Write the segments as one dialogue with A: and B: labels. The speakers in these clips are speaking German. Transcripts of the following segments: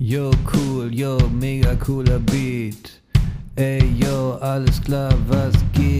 A: Yo, cool, yo, mega cooler Beat. Ey, yo, alles klar, was geht?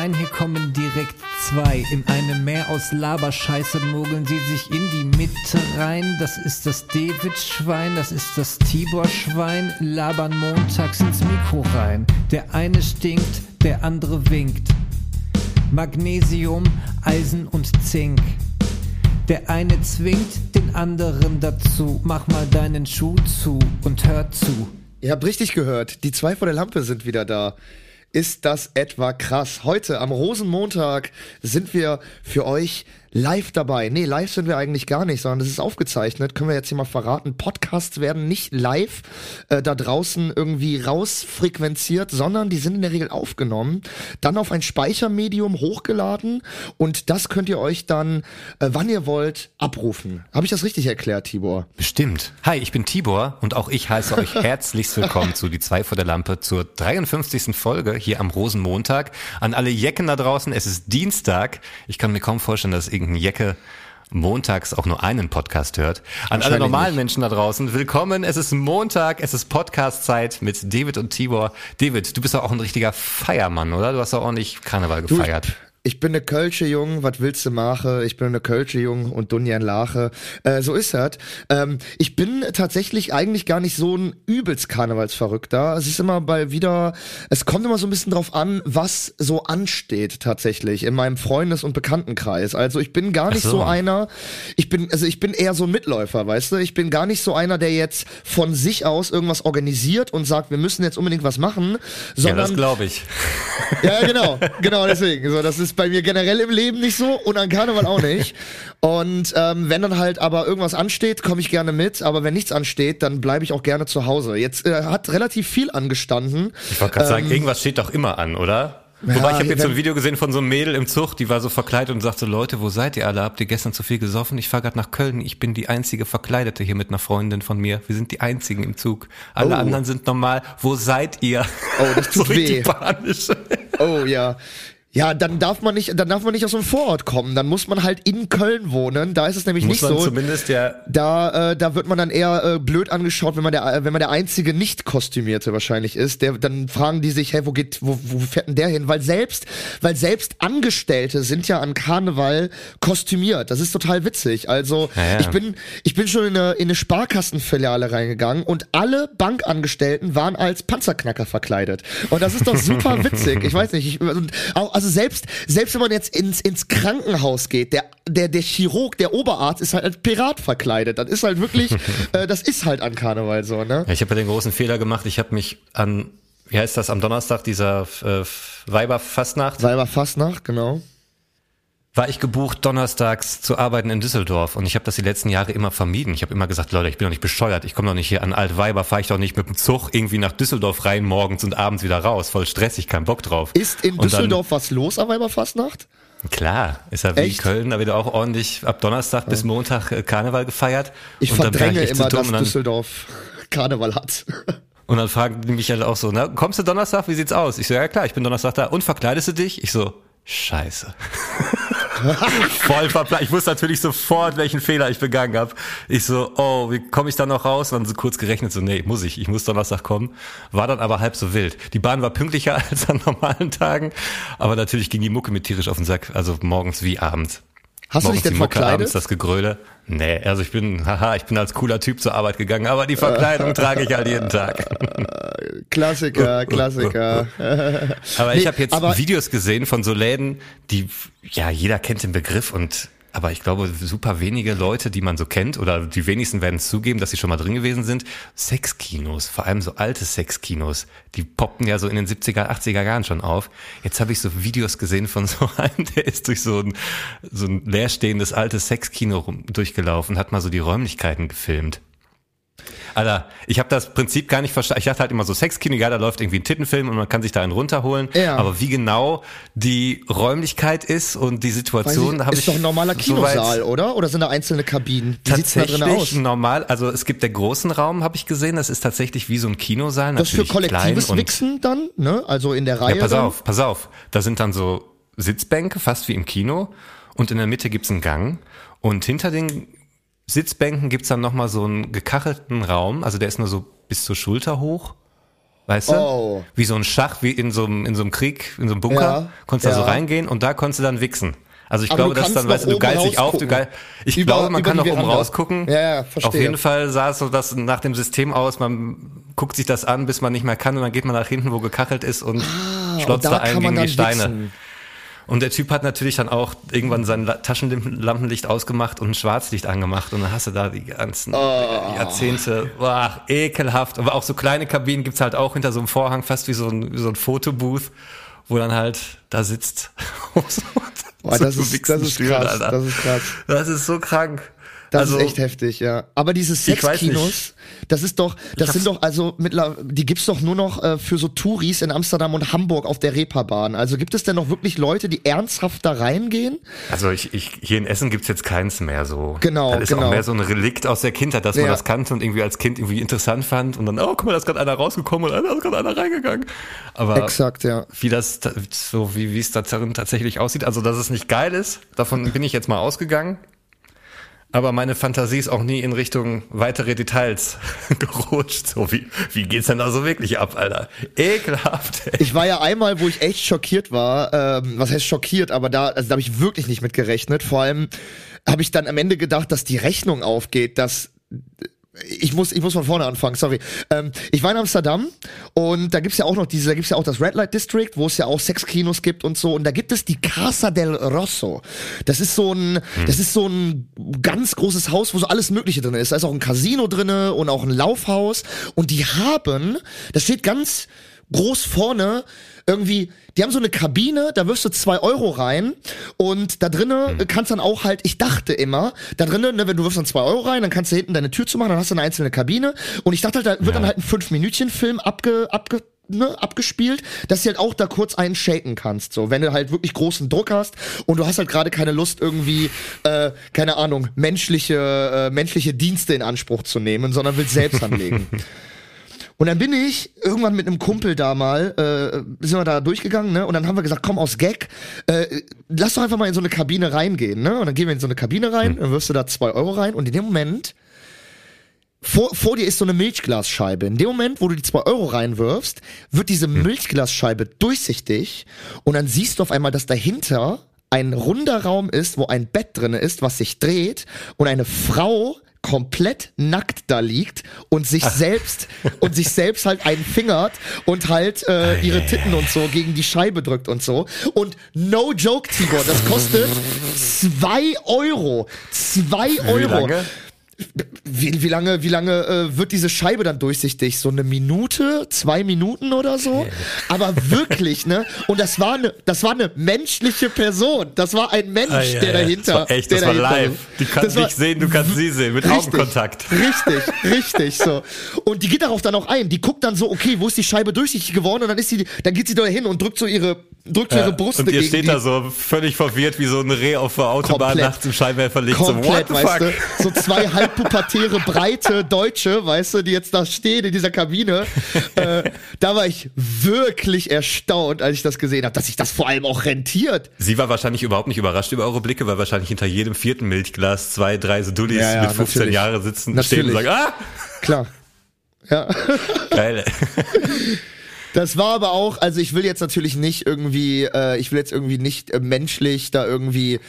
A: Nein, hier kommen direkt zwei. In einem Meer aus Laberscheiße mogeln sie sich in die Mitte rein. Das ist das David-Schwein, das ist das Tibor-Schwein. Labern montags ins Mikro rein. Der eine stinkt, der andere winkt. Magnesium, Eisen und Zink. Der eine zwingt den anderen dazu. Mach mal deinen Schuh zu und hör zu.
B: Ihr habt richtig gehört, die zwei vor der Lampe sind wieder da. Ist das etwa krass? Heute am Rosenmontag sind wir für euch live dabei. Nee, live sind wir eigentlich gar nicht, sondern das ist aufgezeichnet. Können wir jetzt hier mal verraten. Podcasts werden nicht live äh, da draußen irgendwie rausfrequenziert, sondern die sind in der Regel aufgenommen, dann auf ein Speichermedium hochgeladen und das könnt ihr euch dann, äh, wann ihr wollt, abrufen. Habe ich das richtig erklärt, Tibor?
C: Bestimmt. Hi, ich bin Tibor und auch ich heiße euch herzlichst willkommen zu Die zwei vor der Lampe zur 53. Folge hier am Rosenmontag. An alle Jecken da draußen, es ist Dienstag. Ich kann mir kaum vorstellen, dass irgendein Jecke montags auch nur einen Podcast hört. An alle normalen
B: nicht.
C: Menschen da draußen, willkommen. Es ist Montag, es ist Podcast-Zeit mit David und Tibor. David, du bist doch auch ein richtiger Feiermann, oder? Du hast doch ordentlich Karneval
B: Du,
C: gefeiert.
B: Ich bin ne Kölsche Jung, was willst du mache? Ich bin ne Kölsche Jung und Dunjan Lache. Äh, so ist das. Ähm, ich bin tatsächlich eigentlich gar nicht so ein übelst Karnevalsverrückter. Es ist immer bei wieder, es kommt immer so ein bisschen drauf an, was so ansteht tatsächlich in meinem Freundes- und Bekanntenkreis. Also ich bin gar nicht so.
C: so.
B: einer, ich bin, also ich bin eher so ein Mitläufer, weißt du? Ich bin gar nicht so einer, der jetzt von sich aus irgendwas organisiert und sagt, wir müssen jetzt unbedingt was machen,
C: Ja,
B: sondern
C: das glaube ich.
B: ja, ja, genau, genau deswegen. So, das ist bei mir generell im Leben nicht so und an Karneval auch nicht. Und ähm, wenn dann halt aber irgendwas ansteht, komme ich gerne mit. Aber wenn nichts ansteht, dann bleibe ich auch gerne zu Hause. Jetzt äh, hat relativ viel angestanden.
C: Ich wollte gerade sagen, irgendwas steht doch immer an, oder? Wobei ich habe jetzt so ein Video gesehen von so einem Mädel im Zug, die war so verkleidet und sagte, Leute, wo seid ihr alle? Habt ihr gestern zu viel gesoffen? Ich fahre gerade nach Köln. Ich bin die einzige Verkleidete hier mit einer Freundin von mir. Wir sind die einzigen im Zug. Alle
B: Oh.
C: anderen sind normal. Wo seid ihr?
B: Oh, das tut
C: so
B: weh.
C: panisch.
B: Oh ja. Ja, dann darf man nicht, dann darf man nicht aus dem Vorort kommen. Dann muss man halt in Köln wohnen. Da ist es nämlich
C: Muss
B: nicht
C: man
B: so.
C: zumindest ja
B: Da, äh, da wird man dann eher äh, blöd angeschaut, wenn man der, äh, wenn man der einzige nicht kostümierte wahrscheinlich ist. Der, dann fragen die sich, hey, wo geht, wo, wo fährt denn der hin? Weil selbst, weil selbst Angestellte sind ja an Karneval kostümiert. Das ist total witzig. Also
C: Ja,
B: ich bin, ich bin schon in eine, in eine Sparkassenfiliale reingegangen und alle Bankangestellten waren als Panzerknacker verkleidet. Und das ist doch super witzig. Ich weiß nicht, ich, auch, also selbst, selbst wenn man jetzt ins, ins Krankenhaus geht, der, der, der Chirurg, der Oberarzt ist halt als Pirat verkleidet. Das ist halt wirklich, äh, das ist halt an Karneval so, ne?
C: Ja, ich habe ja den großen Fehler gemacht. Ich habe mich an, wie heißt das, am Donnerstag dieser äh, Weiberfastnacht,
B: Weiber Fastnacht, genau.
C: War ich gebucht, donnerstags zu arbeiten in Düsseldorf. Und ich habe das die letzten Jahre immer vermieden. Ich habe immer gesagt, Leute, ich bin doch nicht bescheuert. Ich komme doch nicht hier an Altweiber, fahre ich doch nicht mit dem Zug irgendwie nach Düsseldorf rein, morgens und abends wieder raus. Voll stressig, kein Bock drauf.
B: Ist in
C: Und dann-
B: Düsseldorf was los an Weiber Fastnacht?
C: Klar, ist ja wie
B: Echt?
C: Köln, da wird auch ordentlich ab Donnerstag bis Montag äh, Karneval gefeiert.
B: Ich
C: und
B: verdränge
C: so
B: immer, dass
C: dann,
B: Düsseldorf Karneval hat.
C: und dann fragen die mich halt auch so, na, kommst du Donnerstag, wie sieht's aus? Ich so, ja klar, ich bin Donnerstag da. Und verkleidest du dich? Ich so, scheiße. Voll verplant. Ich wusste natürlich sofort, welchen Fehler ich begangen habe. Ich so, oh, wie komme ich da noch raus? Und dann so kurz gerechnet, so, nee, muss ich, ich muss Donnerstag kommen. War dann aber halb so wild. Die Bahn war pünktlicher als an normalen Tagen, aber natürlich ging die Mucke mit tierisch auf den Sack, also morgens wie abends.
B: Hast du dich denn
C: Mucke,
B: verkleidet?
C: abends das Gegröle. Nee, also ich bin, haha, ich bin als cooler Typ zur Arbeit gegangen, aber die Verkleidung trage ich halt jeden Tag.
B: Klassiker, Klassiker.
C: Aber
B: Nee,
C: ich habe jetzt Videos gesehen von so Läden, die, ja, jeder kennt den Begriff und aber ich glaube, super wenige Leute, die man so kennt, oder die wenigsten werden zugeben, dass sie schon mal drin gewesen sind, Sexkinos, vor allem so alte Sexkinos, die poppten ja so in den 70er, 80er Jahren schon auf. Jetzt habe ich so Videos gesehen von so einem, der ist durch so ein, so ein leerstehendes altes Sexkino durchgelaufen, hat mal so die Räumlichkeiten gefilmt. Alter, ich habe das Prinzip gar nicht verstanden. Ich dachte halt immer so Sexkino, ja, da läuft irgendwie ein Tittenfilm und man kann sich da einen runterholen.
B: Ja.
C: Aber wie genau die Räumlichkeit ist und die Situation, habe ich
B: ist doch ein normaler Kinosaal, oder? Oder sind da einzelne Kabinen? Wie sieht's da drin aus?
C: Tatsächlich normal, also es gibt der großen Raum, habe ich gesehen, das ist tatsächlich wie so ein Kinosaal.
B: Das ist für
C: natürlich
B: kollektives Wichsen dann, ne? Also in der Reihe.
C: Ja, pass
B: dann?
C: auf, pass auf. Da sind dann so Sitzbänke, fast wie im Kino. Und in der Mitte gibt's einen Gang. Und hinter den Sitzbänken gibt's dann nochmal so einen gekachelten Raum. Also der ist nur so bis zur Schulter hoch. Weißt du?
B: Oh.
C: Wie so ein Schach, wie in so einem, in so einem Krieg, in so einem Bunker.
B: Ja,
C: Konntest da so
B: ja.
C: reingehen und da konntest du dann wichsen. Also ich
B: Aber
C: glaube,
B: du
C: das ist
B: kannst
C: dann, weißt du, du geilst dich auf, du geil. Ich
B: Über-
C: glaube, man kann noch oben rausgucken.
B: Ja, ja, verstehe.
C: Auf jeden Fall sah es so das nach dem System aus, man guckt sich das an, bis man nicht mehr kann und dann geht man nach hinten, wo gekachelt ist und
B: Ah,
C: schlotzt
B: und
C: da
B: da
C: ein
B: kann man
C: gegen die Steine.
B: wichsen.
C: Und der Typ hat natürlich dann auch irgendwann sein La- Taschenlampenlicht ausgemacht und ein Schwarzlicht angemacht und dann hast du da die ganzen
B: Oh.
C: Jahrzehnte, boah, ekelhaft. Aber auch so kleine Kabinen gibt's halt auch hinter so einem Vorhang, fast wie so ein, wie so ein Fotobooth, wo dann halt da sitzt.
B: Boah, das, ist, das ist krass. Das ist krass.
C: Das ist so krank.
B: Das
C: also,
B: ist echt heftig, ja. Aber diese Sexkinos, das ist doch, das sind doch also mittlerweile, die gibt's doch nur noch äh, für so Touris in Amsterdam und Hamburg auf der Reeperbahn. Also gibt es denn noch wirklich Leute, die ernsthaft da reingehen?
C: Also ich, ich, hier in Essen gibt's jetzt keins mehr so.
B: Genau,
C: Das ist
B: genau.
C: auch mehr so ein Relikt aus der Kindheit, dass man
B: Ja.
C: das kannte und irgendwie als Kind irgendwie interessant fand und dann, oh, guck mal, da ist gerade einer rausgekommen und da ist gerade einer reingegangen. Aber
B: Exakt, ja.
C: wie das, so wie, wie es da tatsächlich aussieht, also dass es nicht geil ist, davon bin ich jetzt mal ausgegangen. Aber meine Fantasie ist auch nie in Richtung weitere Details gerutscht. So wie, wie geht's denn da so wirklich ab, Alter? Ekelhaft, ey.
B: Ich war ja einmal, wo ich echt schockiert war. Ähm, was heißt schockiert? Aber da, also da habe ich wirklich nicht mit gerechnet. Vor allem habe ich dann am Ende gedacht, dass die Rechnung aufgeht, dass ich muss, ich muss von vorne anfangen, sorry. Ähm, ich war in Amsterdam und da gibt's ja auch noch diese, da gibt's ja auch das Red Light District, wo es ja auch Sexkinos gibt und so. Und da gibt es die Casa del Rosso. Das ist so ein, das ist so ein ganz großes Haus, wo so alles Mögliche drin ist. Da ist auch ein Casino drinne und auch ein Laufhaus. Und die haben, das steht ganz groß vorne, irgendwie, die haben so eine Kabine, da wirfst du zwei Euro rein und da drinnen kannst dann auch halt, ich dachte immer, da drinnen, ne, wenn du wirfst dann zwei Euro rein, dann kannst du hinten deine Tür zumachen, dann hast du eine einzelne Kabine und ich dachte halt, da wird dann halt ein Fünf-Minütchen-Film abge, abge, ne, abgespielt, dass du halt auch da kurz einen shaken kannst, so, wenn du halt wirklich großen Druck hast und du hast halt gerade keine Lust irgendwie, äh, keine Ahnung, menschliche, äh, menschliche Dienste in Anspruch zu nehmen, sondern willst selbst anlegen. Und dann bin ich irgendwann mit einem Kumpel da mal, äh, sind wir da durchgegangen, ne? Und dann haben wir gesagt, komm aus Gag, äh, lass doch einfach mal in so eine Kabine reingehen, ne? Und dann gehen wir in so eine Kabine rein, dann wirfst du da zwei Euro rein und in dem Moment, vor, vor dir ist so eine Milchglasscheibe. In dem Moment, wo du die zwei Euro reinwirfst, wird diese Milchglasscheibe durchsichtig und dann siehst du auf einmal, dass dahinter ein runder Raum ist, wo ein Bett drinne ist, was sich dreht und eine Frau komplett nackt da liegt und sich selbst und sich selbst halt einfingert und halt äh, ihre Titten und so gegen die Scheibe drückt und so. Und no joke Tibor das kostet zwei Euro. Zwei Euro
C: Wie lange?
B: Wie, wie lange, wie lange äh, wird diese Scheibe dann durchsichtig? So eine Minute, zwei Minuten oder so? Aber wirklich, ne? Und das war eine, das war eine menschliche Person. Das war ein Mensch,
C: Ah, ja,
B: der
C: ja.
B: dahinter.
C: Das war echt, das war live. Die kannst dich sehen, du kannst sie sehen, mit
B: richtig,
C: Augenkontakt.
B: Richtig, richtig, so. Und die geht darauf dann auch ein. Die guckt dann so, okay, wo ist die Scheibe durchsichtig geworden? Und dann ist sie, dann geht sie da hin und drückt so ihre, drückt ihre Brust
C: und ihr steht da so völlig verwirrt wie so ein Reh auf der Autobahn
B: Komplett.
C: nachts im Scheinwerferlicht.
B: komplett,
C: so, what the
B: weißt
C: fuck?
B: du, so zwei halbpubertäre, breite Deutsche, weißt du, die jetzt da stehen in dieser Kabine. Äh, da war ich wirklich erstaunt, als ich das gesehen habe, dass sich das vor allem auch rentiert.
C: Sie war wahrscheinlich überhaupt nicht überrascht über eure Blicke, weil wahrscheinlich hinter jedem vierten Milchglas zwei, drei so Dullis
B: Ja, ja,
C: mit 15
B: natürlich.
C: Jahre sitzen, stehen und
B: Natürlich.
C: sagen, ah,
B: Klar. Ja.
C: geil.
B: Das war aber auch, also ich will jetzt natürlich nicht irgendwie, äh, ich will jetzt irgendwie nicht äh, menschlich da irgendwie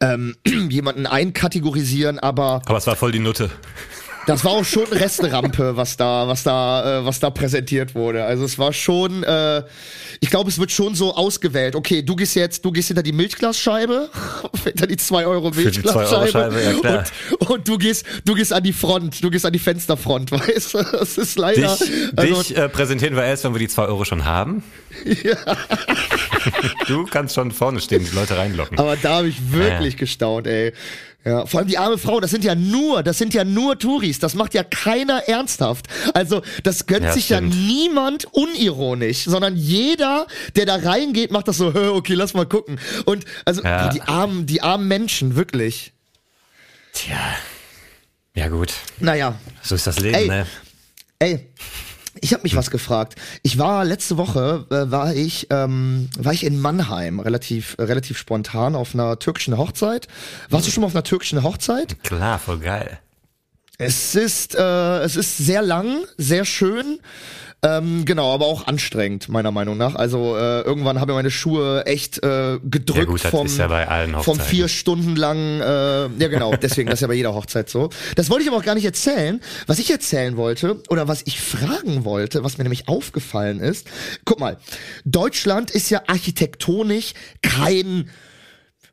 B: ähm, jemanden einkategorisieren, aber
C: Aber es war voll die Nutte.
B: Das war auch schon Resterampe, was da, was da, äh, was da präsentiert wurde. Also es war schon, äh, ich glaube, es wird schon so ausgewählt. Okay, du gehst jetzt, du gehst hinter die Milchglasscheibe, hinter die 2 Euro
C: 2
B: Milchglasscheibe
C: Scheibe, ja,
B: und, und du gehst, du gehst an die Front, du gehst an die Fensterfront, weißt du? Das ist leider.
C: Dich,
B: also,
C: dich äh, präsentieren wir erst, wenn wir die zwei Euro schon haben. Du kannst schon vorne stehen, die Leute reinlocken.
B: aber da habe ich wirklich gestaunt, ey. Ja, vor allem die arme Frau, das sind ja nur, das sind ja nur Touris, das macht ja keiner ernsthaft. Also, das gönnt
C: Ja,
B: sich
C: stimmt.
B: ja niemand unironisch, sondern jeder, der da reingeht, macht das so, "Hä, okay, lass mal gucken. Und also
C: Ja.
B: die armen, die armen Menschen, wirklich.
C: Tja. Ja, gut.
B: Naja,
C: So ist das Leben,
B: Ey.
C: ne?
B: ey, ich habe mich was gefragt. Ich war letzte Woche äh, war ich ähm, war ich in Mannheim relativ äh, relativ spontan auf einer türkischen Hochzeit. Warst du schon mal auf einer türkischen Hochzeit?
C: Klar, voll geil.
B: Es ist, äh, es ist sehr lang, sehr schön. Ähm, genau, aber auch anstrengend, meiner Meinung nach. Also äh, irgendwann habe ich meine Schuhe echt äh, gedrückt
C: Ja gut,
B: vom,
C: ja bei allen
B: vom vier Stunden lang, äh, ja genau, deswegen, das ist ja bei jeder Hochzeit so. Das wollte ich aber auch gar nicht erzählen. Was ich erzählen wollte, oder was ich fragen wollte, was mir nämlich aufgefallen ist, guck mal, Deutschland ist ja architektonisch kein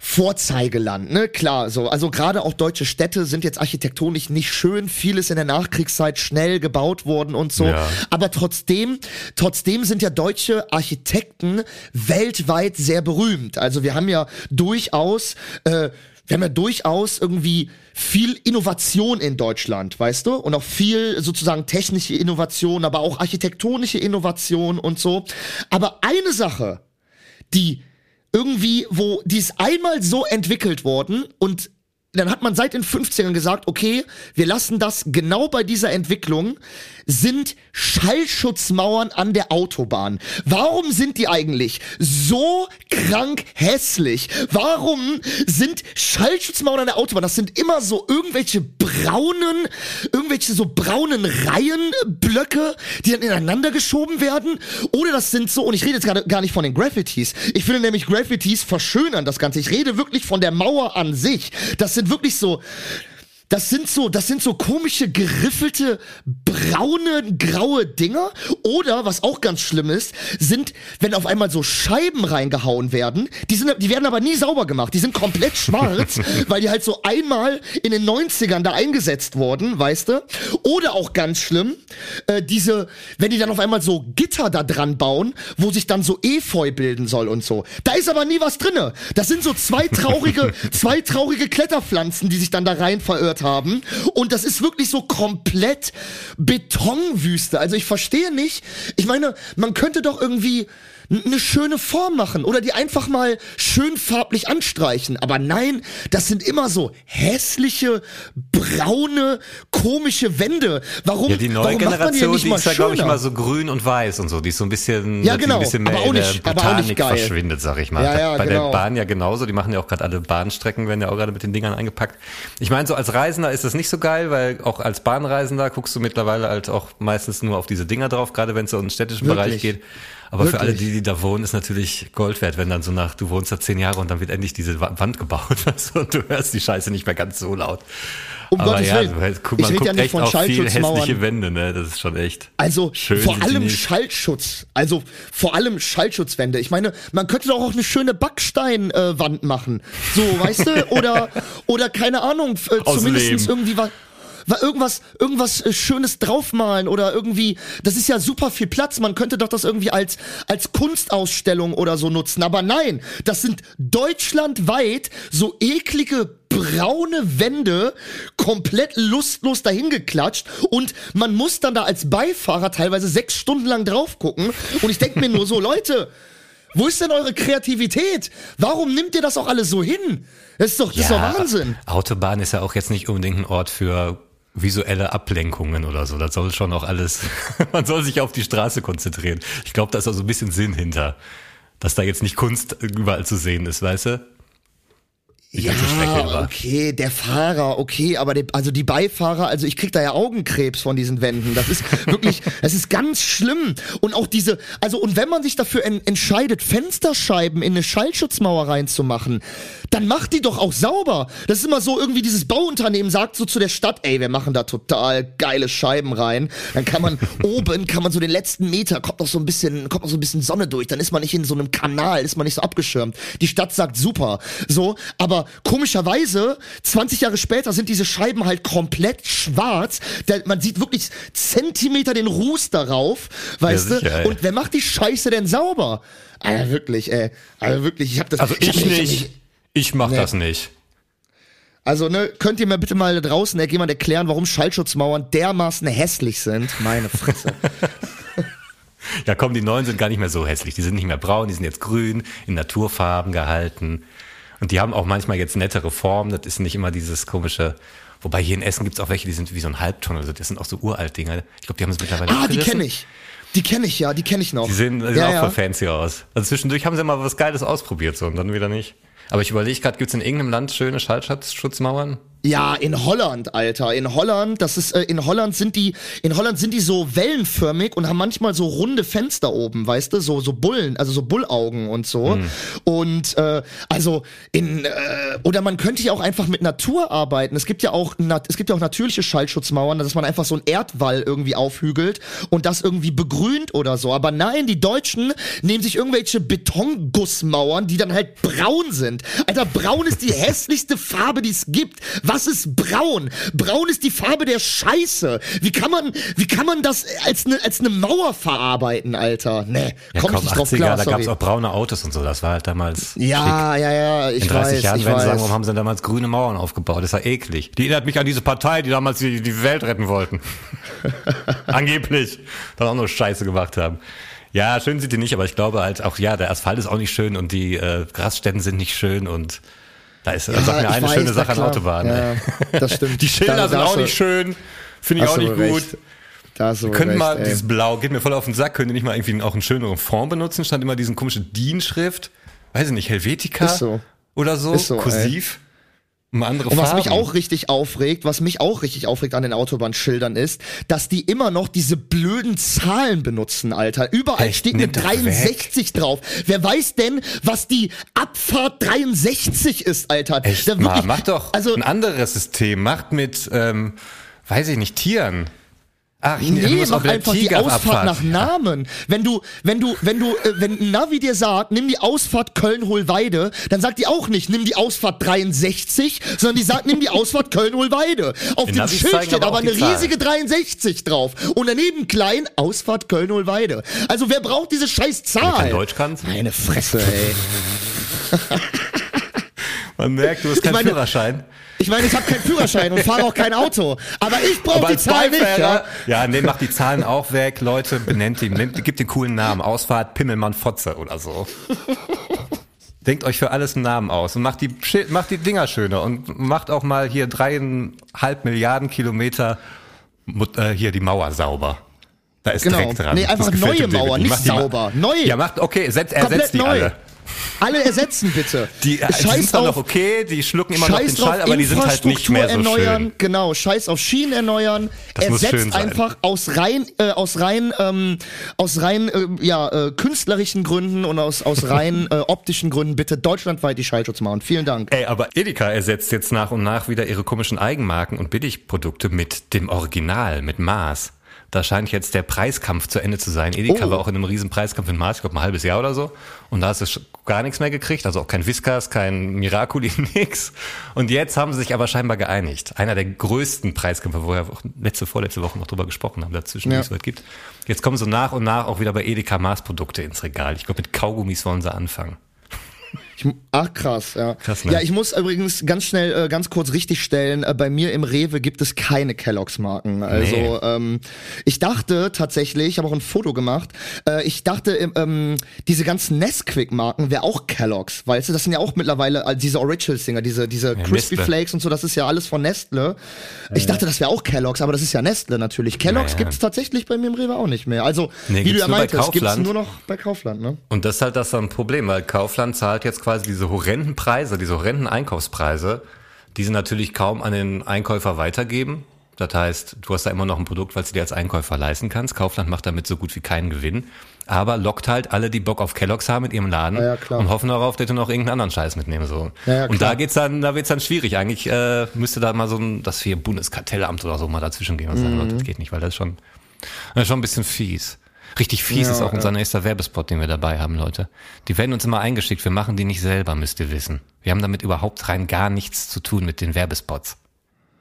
B: Vorzeigeland, ne? Klar, so. Also gerade auch deutsche Städte sind jetzt architektonisch nicht schön. Vieles in der Nachkriegszeit schnell gebaut worden und so.
C: Ja.
B: Aber trotzdem, trotzdem sind ja deutsche Architekten weltweit sehr berühmt. Also wir haben ja durchaus, äh, wir haben ja durchaus irgendwie viel Innovation in Deutschland, weißt du? Und auch viel sozusagen technische Innovation, aber auch architektonische Innovation und so. Aber eine Sache, die irgendwie, wo die ist einmal so entwickelt worden und dann hat man seit den 50ern gesagt, okay, wir lassen das genau bei dieser Entwicklung, sind Schallschutzmauern an der Autobahn. Warum sind die eigentlich so krank hässlich? Warum sind Schallschutzmauern an der Autobahn? Das sind immer so irgendwelche braunen, irgendwelche so braunen Reihenblöcke, die dann ineinander geschoben werden. Oder das sind so, und ich rede jetzt gerade gar nicht von den Graffitis. Ich finde nämlich Graffitis verschönern das Ganze. Ich rede wirklich von der Mauer an sich. Das sind wirklich so, das sind so, das sind so komische, geriffelte, braune, graue Dinger. Oder, was auch ganz schlimm ist, sind, wenn auf einmal so Scheiben reingehauen werden, die sind, die werden aber nie sauber gemacht. Die sind komplett schwarz, weil die halt so einmal in den 90ern da eingesetzt wurden, weißt du? Oder auch ganz schlimm, äh, diese, wenn die dann auf einmal so Gitter da dran bauen, wo sich dann so Efeu bilden soll und so. Da ist aber nie was drinne. Das sind so zwei traurige, zwei traurige Kletterpflanzen, die sich dann da rein verirrt haben. Und das ist wirklich so komplett Betonwüste. Also ich verstehe nicht. Ich meine, man könnte doch irgendwie eine schöne Form machen oder die einfach mal schön farblich anstreichen. Aber nein, das sind immer so hässliche, braune, komische Wände. Warum,
C: Ja, die neue
B: warum macht man die
C: Generation,
B: nicht
C: die
B: mal
C: ist ja, glaube ich, mal so grün und weiß und so. Die ist so ein bisschen,
B: Ja, genau,
C: ein bisschen mehr
B: aber auch
C: in der
B: nicht- auch nicht
C: Botanik verschwindet, sag ich mal.
B: Ja, ja,
C: Bei
B: genau.
C: der Bahn ja genauso. Die machen ja auch gerade alle Bahnstrecken, werden ja auch gerade mit den Dingern eingepackt. Ich meine, so als Reisender ist das nicht so geil, weil auch als Bahnreisender guckst du mittlerweile halt auch meistens nur auf diese Dinger drauf, gerade wenn es so in den städtischen
B: Wirklich?
C: Bereich geht. Aber für alle,
B: Wirklich?
C: die, die da wohnen, ist natürlich Gold wert, wenn dann so nach, du wohnst da zehn Jahre und dann wird endlich diese Wa- Wand gebaut und du hörst die Scheiße nicht mehr ganz so laut.
B: Um
C: Aber
B: Gottes
C: ja,
B: Willen.
C: guck,
B: Ich
C: man
B: rede ja nicht von Schallschutzmauern.
C: hässliche Wände, ne? Das ist schon echt.
B: Also
C: Schön
B: vor allem. Schallschutz. Also vor allem Schallschutzwände. Ich meine, man könnte doch auch eine schöne Backsteinwand äh, machen. So, weißt du? Oder, oder keine Ahnung, äh, zumindest irgendwie was. War irgendwas, irgendwas äh, Schönes draufmalen oder irgendwie, das ist ja super viel Platz. Man könnte doch das irgendwie als, als Kunstausstellung oder so nutzen. Aber nein, das sind deutschlandweit so eklige braune Wände komplett lustlos dahin geklatscht und man muss dann da als Beifahrer teilweise sechs Stunden lang drauf gucken und ich denke mir nur so, Leute, wo ist denn eure Kreativität? Warum nimmt ihr das auch alles so hin? Das ist doch, das ist doch Wahnsinn.
C: Autobahn ist ja auch jetzt nicht unbedingt ein Ort für visuelle Ablenkungen oder so. Das soll schon auch alles, man soll sich auf die Straße konzentrieren. Ich glaube, da ist auch so ein bisschen Sinn hinter, dass da jetzt nicht Kunst überall zu sehen ist, weißt du? Die ganze Strecke über.
B: okay, der Fahrer, okay, aber der, also die Beifahrer, also ich krieg da ja Augenkrebs von diesen Wänden. Das ist wirklich, das ist ganz schlimm. Und auch diese, also und wenn man sich dafür en, entscheidet, Fensterscheiben in eine Schallschutzmauer reinzumachen, dann macht die doch auch sauber. Das ist immer so, irgendwie dieses Bauunternehmen sagt so zu der Stadt, ey, wir machen da total geile Scheiben rein. Dann kann man oben, kann man so den letzten Meter, kommt noch so ein bisschen, kommt noch so ein bisschen Sonne durch, dann ist man nicht in so einem Kanal, ist man nicht so abgeschirmt. Die Stadt sagt super. So, aber komischerweise, 20 Jahre später sind diese Scheiben halt komplett schwarz. Der, man sieht wirklich Zentimeter den Ruß darauf, weißt
C: Ja,
B: du?
C: sicher, ey.
B: Und wer macht die Scheiße denn sauber? Alter, wirklich, ey. Also wirklich, ich hab das.
C: Also ich
B: mich-
C: nicht. Ich mach
B: Nee.
C: das nicht.
B: Also, ne, könnt ihr mir bitte mal da draußen jemand erklären, warum Schallschutzmauern dermaßen hässlich sind? Meine Fresse.
C: Ja, komm, die neuen sind gar nicht mehr so hässlich. Die sind nicht mehr braun, die sind jetzt grün, in Naturfarben gehalten. Und die haben auch manchmal jetzt nettere Formen. Das ist nicht immer dieses komische. Wobei hier in Essen gibt's auch welche, die sind wie so ein Halbton. Also das sind auch so uralt Dinger. Ich glaube, die haben es mittlerweile
B: ah, die kenne ich. Die kenne ich ja, die kenne ich noch.
C: Die sehen, die sehen
B: ja,
C: auch
B: ja.
C: voll fancy aus. Also zwischendurch haben sie mal was Geiles ausprobiert so und dann wieder nicht. Aber ich überlege gerade, gibt's in irgendeinem Land schöne Schallschutzmauern?
B: Ja, in Holland, Alter. In Holland, das ist, äh, in Holland sind die, in Holland sind die so wellenförmig und haben manchmal so runde Fenster oben, weißt du, so, so Bullen, also so Bullaugen und so. Und, äh, also in, äh, oder man könnte ja auch einfach mit Natur arbeiten. Es gibt ja auch, nat es gibt ja auch natürliche Schallschutzmauern, dass man einfach so einen Erdwall irgendwie aufhügelt und das irgendwie begrünt oder so. Aber nein, die Deutschen nehmen sich irgendwelche Betongussmauern, die dann halt braun sind. Alter, braun ist die hässlichste Farbe, die es gibt. Was ist braun? Braun ist die Farbe der Scheiße. Wie kann man, wie kann man das als eine als eine Mauer verarbeiten, Alter? Nee,
C: Ja,
B: komm,
C: komm,
B: ich nicht drauf
C: 80er,
B: klar,
C: da
B: sorry.
C: gab's auch braune Autos und so. Das war halt damals schick.
B: ja, ja, ja, ich
C: In 30
B: weiß,
C: Jahren
B: ich
C: werden sie sagen,
B: weiß.
C: warum haben sie damals grüne Mauern aufgebaut? Das ist ja eklig. Die erinnert mich an diese Partei, die damals die, die Welt retten wollten. Angeblich. Dann auch nur Scheiße gemacht haben. Ja, schön sind die nicht, aber ich glaube halt auch, ja, der Asphalt ist auch nicht schön und die äh, Grasstätten sind nicht schön und da ist
B: Ja,
C: sag mir eine
B: weiß,
C: schöne Sache an
B: klar.
C: Autobahnen.
B: Ja, das stimmt.
C: Die Schilder
B: Da-
C: sind
B: da
C: auch nicht schön. Finde ich auch nicht
B: recht.
C: gut.
B: Da hast du
C: Können
B: recht,
C: mal
B: ey.
C: dieses Blau, geht mir voll auf den Sack, könnt ihr nicht mal irgendwie auch einen schöneren Fond benutzen, statt immer diesen komischen DIN-Schrift, weiß ich nicht, Helvetica
B: so.
C: oder so,
B: so, ey.
C: Mal andere
B: Und was
C: Farben.
B: mich auch richtig aufregt, was mich auch richtig aufregt an den Autobahnschildern ist, dass die immer noch diese blöden Zahlen benutzen, Alter. Überall
C: Echt?
B: steht eine
C: Nimm doch
B: 63 drauf. Wer weiß denn, was die Abfahrt 63 ist, Alter?
C: Echt
B: wirklich-
C: mach doch
B: also
C: ein anderes System, macht mit, ähm, weiß ich nicht, Tieren. Ach, ich
B: Nee, mach einfach die. Ausfahrt nach Namen. Wenn du, wenn du, wenn du, äh, wenn ein Navi dir sagt, nimm die Ausfahrt Köln-Hohlweide, dann sagt die auch nicht, nimm die Ausfahrt 63, sondern die sagt, nimm die Ausfahrt Köln-Hohlweide. Auf dem Schild steht
C: aber
B: aber eine riesige 63 drauf. Und daneben klein, Ausfahrt Köln-Hohlweide. Also wer braucht diese scheiß Zahl?
C: Deutsch kannst.
B: Meine Fresse, ey.
C: Man merkt, du hast keinen
B: meine-
C: Führerschein.
B: Ich meine, ich habe keinen Führerschein und fahre auch kein Auto. Aber ich brauche die
C: als
B: Zahl nicht, ja.
C: Ja, nee, macht die Zahlen auch weg, Leute, benennt die, nennt, gibt den coolen Namen, Ausfahrt Pimmelmann Fotze oder so. Denkt euch für alles einen Namen aus und macht die, macht die Dinger schöner und macht auch mal hier dreieinhalb Milliarden Kilometer äh, hier die Mauer sauber. Da ist
B: Genau.
C: Dreck dran.
B: Nee, einfach neue Mauer,
C: nicht.
B: sauber. Neu.
C: Ja, macht, okay, setzt, ersetzt
B: Komplett
C: die
B: neu.
C: alle.
B: Alle ersetzen bitte.
C: Die, äh,
B: Scheiß
C: sind zwar
B: auf
C: noch okay, die schlucken immer noch den Schall, aber die sind halt nicht mehr so
B: erneuern,
C: schön.
B: genau, Scheiß auf Schienen erneuern,
C: Das
B: ersetzt einfach aus rein, äh, aus rein, ähm, aus rein, äh, ja, äh, künstlerischen Gründen und aus, aus rein äh, optischen Gründen bitte deutschlandweit die Schallschutzmauern. Vielen Dank.
C: Ey, aber Edeka ersetzt jetzt nach und nach wieder ihre komischen Eigenmarken und Billigprodukte mit dem Original, mit Mars. Da scheint jetzt der Preiskampf zu Ende zu sein. Edeka
B: Oh.
C: war auch in einem riesen Preiskampf in Mars, ich glaube ein halbes Jahr oder so. Und da hast du gar nichts mehr gekriegt, also auch kein Whiskas, kein Miraculi, nix. Und jetzt haben sie sich aber scheinbar geeinigt. Einer der größten Preiskämpfe, wo wir auch letzte, vorletzte Woche noch drüber gesprochen haben, dazwischen,
B: Ja.
C: wie es weit gibt. Jetzt kommen so nach und nach auch wieder bei Edeka Mars-Produkte ins Regal. Ich glaube, mit Kaugummis wollen sie anfangen.
B: Ich, ach krass, ja.
C: Krass, ne?
B: Ja, ich muss übrigens ganz schnell, äh, ganz kurz richtigstellen, äh, bei mir im Rewe gibt es keine Kelloggs-Marken. Also
C: Nee.
B: ähm, ich dachte tatsächlich, ich habe auch ein Foto gemacht, äh, ich dachte, ähm, diese ganzen Nesquik-Marken wäre auch Kelloggs, weißt du, das sind ja auch mittlerweile äh, diese Originals-Dinger, diese, diese Crispy
C: Nestle.
B: Flakes und so, das ist ja alles von Nestle. Ich dachte, das wäre auch Kelloggs, aber das ist ja Nestle natürlich. Kelloggs
C: Naja.
B: gibt's tatsächlich bei mir im Rewe auch nicht mehr. Also,
C: Nee,
B: wie du ja meintest, gibt's
C: Kaufland.
B: nur noch bei Kaufland, ne?
C: Und das ist halt das ein Problem, weil Kaufland zahlt jetzt quasi diese horrenden Preise, diese horrenden Einkaufspreise, die sie natürlich kaum an den Einkäufer weitergeben. Das heißt, du hast da immer noch ein Produkt, was du dir als Einkäufer leisten kannst. Kaufland macht damit so gut wie keinen Gewinn, aber lockt halt alle, die Bock auf Kelloggs haben mit ihrem Laden
B: Ja, ja, klar.
C: und hoffen darauf, dass du noch irgendeinen anderen Scheiß mitnehmen so.
B: Ja,
C: und da geht's dann, da wird's dann schwierig. Eigentlich äh, müsste da mal so ein, das hier Bundeskartellamt oder so mal dazwischen gehen und sagen,
B: Mhm.
C: das geht nicht, weil das ist schon, das ist schon ein bisschen fies. Richtig fies
B: Ja,
C: ist auch
B: ja.
C: unser nächster Werbespot, den wir dabei haben, Leute. Die werden uns immer eingeschickt. Wir machen die nicht selber, müsst ihr wissen. Wir haben damit überhaupt rein gar nichts zu tun mit den Werbespots.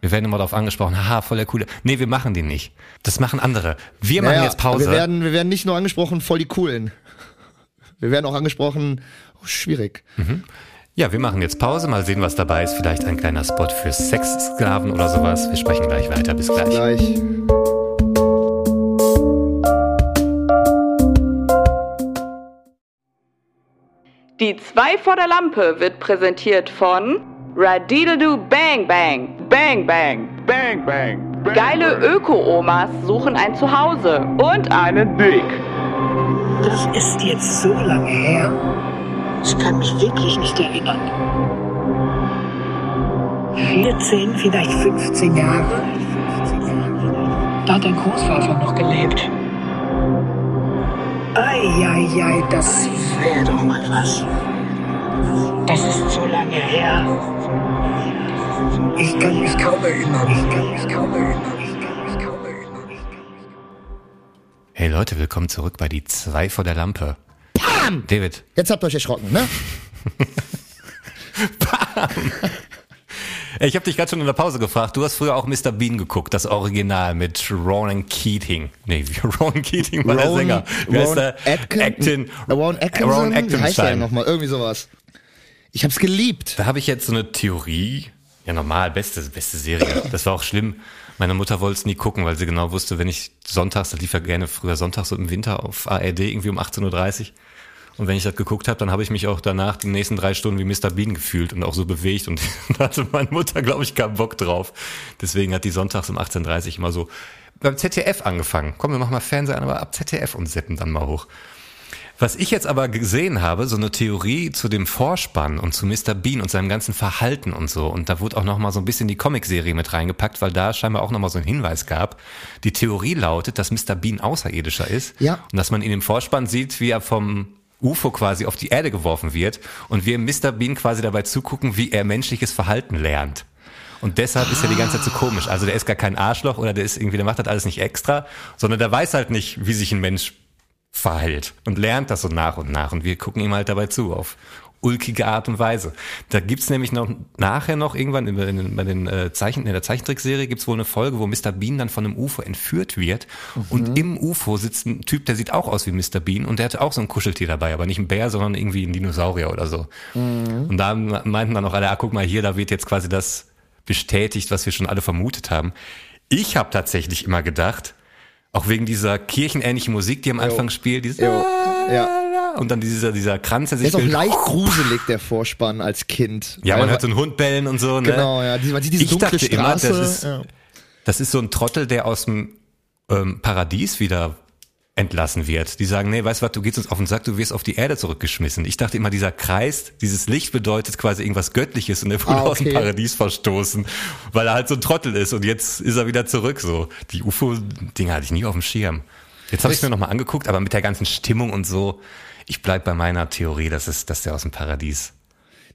C: Wir werden immer darauf angesprochen, haha, voll der coole. Nee, wir machen die nicht. Das machen andere. Wir machen
B: Naja,
C: jetzt Pause.
B: Wir werden, wir werden nicht nur angesprochen, voll die coolen. Wir werden auch angesprochen, oh, schwierig.
C: Ja, wir machen jetzt Pause, mal sehen, was dabei ist. Vielleicht ein kleiner Spot für Sexsklaven oder sowas. Wir sprechen gleich weiter. Bis gleich.
B: Gleich.
D: Die 2 vor der Lampe wird präsentiert von Radideldu Bang Bang Bang Bang Bang Bang. Geile Öko-Omas suchen ein Zuhause und einen Dick.
E: Das ist jetzt so lange her. Ich kann mich wirklich nicht erinnern. 14, vielleicht 15 Jahre. Da hat dein Großvater noch gelebt. Eieiei, das wäre doch mal was. Das ist so lange her. Ich kann mich kaum erinnern. Ich kann mich kaum erinnern. Ich kann mich kaum erinnern.
C: Hey Leute, willkommen zurück bei die 2 vor der Lampe. Bam! David,
B: Jetzt habt ihr euch erschrocken, ne?
C: Ey, Ich habe dich gerade schon in der Pause gefragt. Du hast früher auch Mr. Bean geguckt, das Original mit Ronan Keating. Nee, wie Ronan Keating war der
B: Rowan-
C: Sänger. Wie heißt
B: Rowan
C: der?
B: Atkin-
C: Actin.
B: Rowan Atkinson?
C: Rowan
B: Wie heißt der
C: Atkinson.
B: nochmal? Irgendwie sowas. Ich hab's geliebt.
C: Da habe ich jetzt so eine Theorie. Ja, normal, beste, beste Serie. Das war auch schlimm. Meine Mutter wollte es nie gucken, weil sie genau wusste, wenn ich sonntags, das lief ja gerne früher sonntags so im Winter auf ARD irgendwie um 18.30 Uhr. Und wenn ich das geguckt habe, dann habe ich mich auch danach die nächsten drei Stunden wie Mr. Bean gefühlt und auch so bewegt. Und da hatte meine Mutter, glaube ich, keinen Bock drauf. Deswegen hat die sonntags um 18.30 Uhr immer so beim ZDF angefangen. Komm, wir machen mal Fernseher an, aber ab ZDF und seppen dann mal hoch. Was ich jetzt aber gesehen habe, so eine Theorie zu dem Vorspann und zu Mr. Bean und seinem ganzen Verhalten und so. Und da wurde auch noch mal so ein bisschen die Comicserie mit reingepackt, weil da scheinbar auch noch mal so ein Hinweis gab. Die Theorie lautet, dass Mr. Bean außerirdischer ist.
B: Ja.
C: Und dass man ihn im Vorspann sieht, wie er vom UFO quasi auf die Erde geworfen wird und wir Mr. Bean quasi dabei zugucken, wie er menschliches Verhalten lernt. Und deshalb ist er die ganze Zeit so komisch. Also der ist gar kein Arschloch oder der ist irgendwie, der macht das alles nicht extra, sondern der weiß halt nicht, wie sich ein Mensch verhält und lernt das so nach und nach. Und wir gucken ihm halt dabei zu auf ulkige Art und Weise. Da gibt's nämlich noch nachher noch irgendwann in, in, bei den äh, Zeichen, in der Zeichentrickserie gibt's wohl eine Folge, wo Mr. Bean dann von einem UFO entführt wird und im UFO sitzt ein Typ, der sieht auch aus wie Mr. Bean und der hatte auch so ein Kuscheltier dabei, aber nicht ein Bär, sondern irgendwie ein Dinosaurier oder so. Und da meinten dann auch alle, ah, guck mal hier, da wird jetzt quasi das bestätigt, was wir schon alle vermutet haben. Ich habe tatsächlich immer gedacht, auch wegen dieser kirchenähnlichen Musik, die am Anfang spielt, dieses
B: Jo. Ja.
C: und dann dieser, dieser Kranz, der
B: Der
C: sich
B: ist auch leicht gruselig, der Vorspann als Kind.
C: Ja, man hört so einen Hund bellen und so. Ne?
B: Genau, ja. Die, man sieht diese
C: ich dachte immer,
B: Straße.
C: das ist,
B: ja.
C: das ist so ein Trottel, der aus dem ähm, Paradies wieder entlassen wird. Die sagen, nee, weißt du was, du gehst uns auf den Sack, du wirst auf die Erde zurückgeschmissen. Ich dachte immer, dieser Kreis, dieses Licht bedeutet quasi irgendwas Göttliches und der wurde
B: Ah,
C: aus dem
B: okay.
C: Paradies verstoßen, weil er halt so ein Trottel ist und jetzt ist er wieder zurück so. Die UFO-Dinger hatte ich nie auf dem Schirm. Jetzt habe ich mir nochmal angeguckt, aber mit der ganzen Stimmung und so, ich bleib bei meiner Theorie, dass, es, dass der aus dem Paradies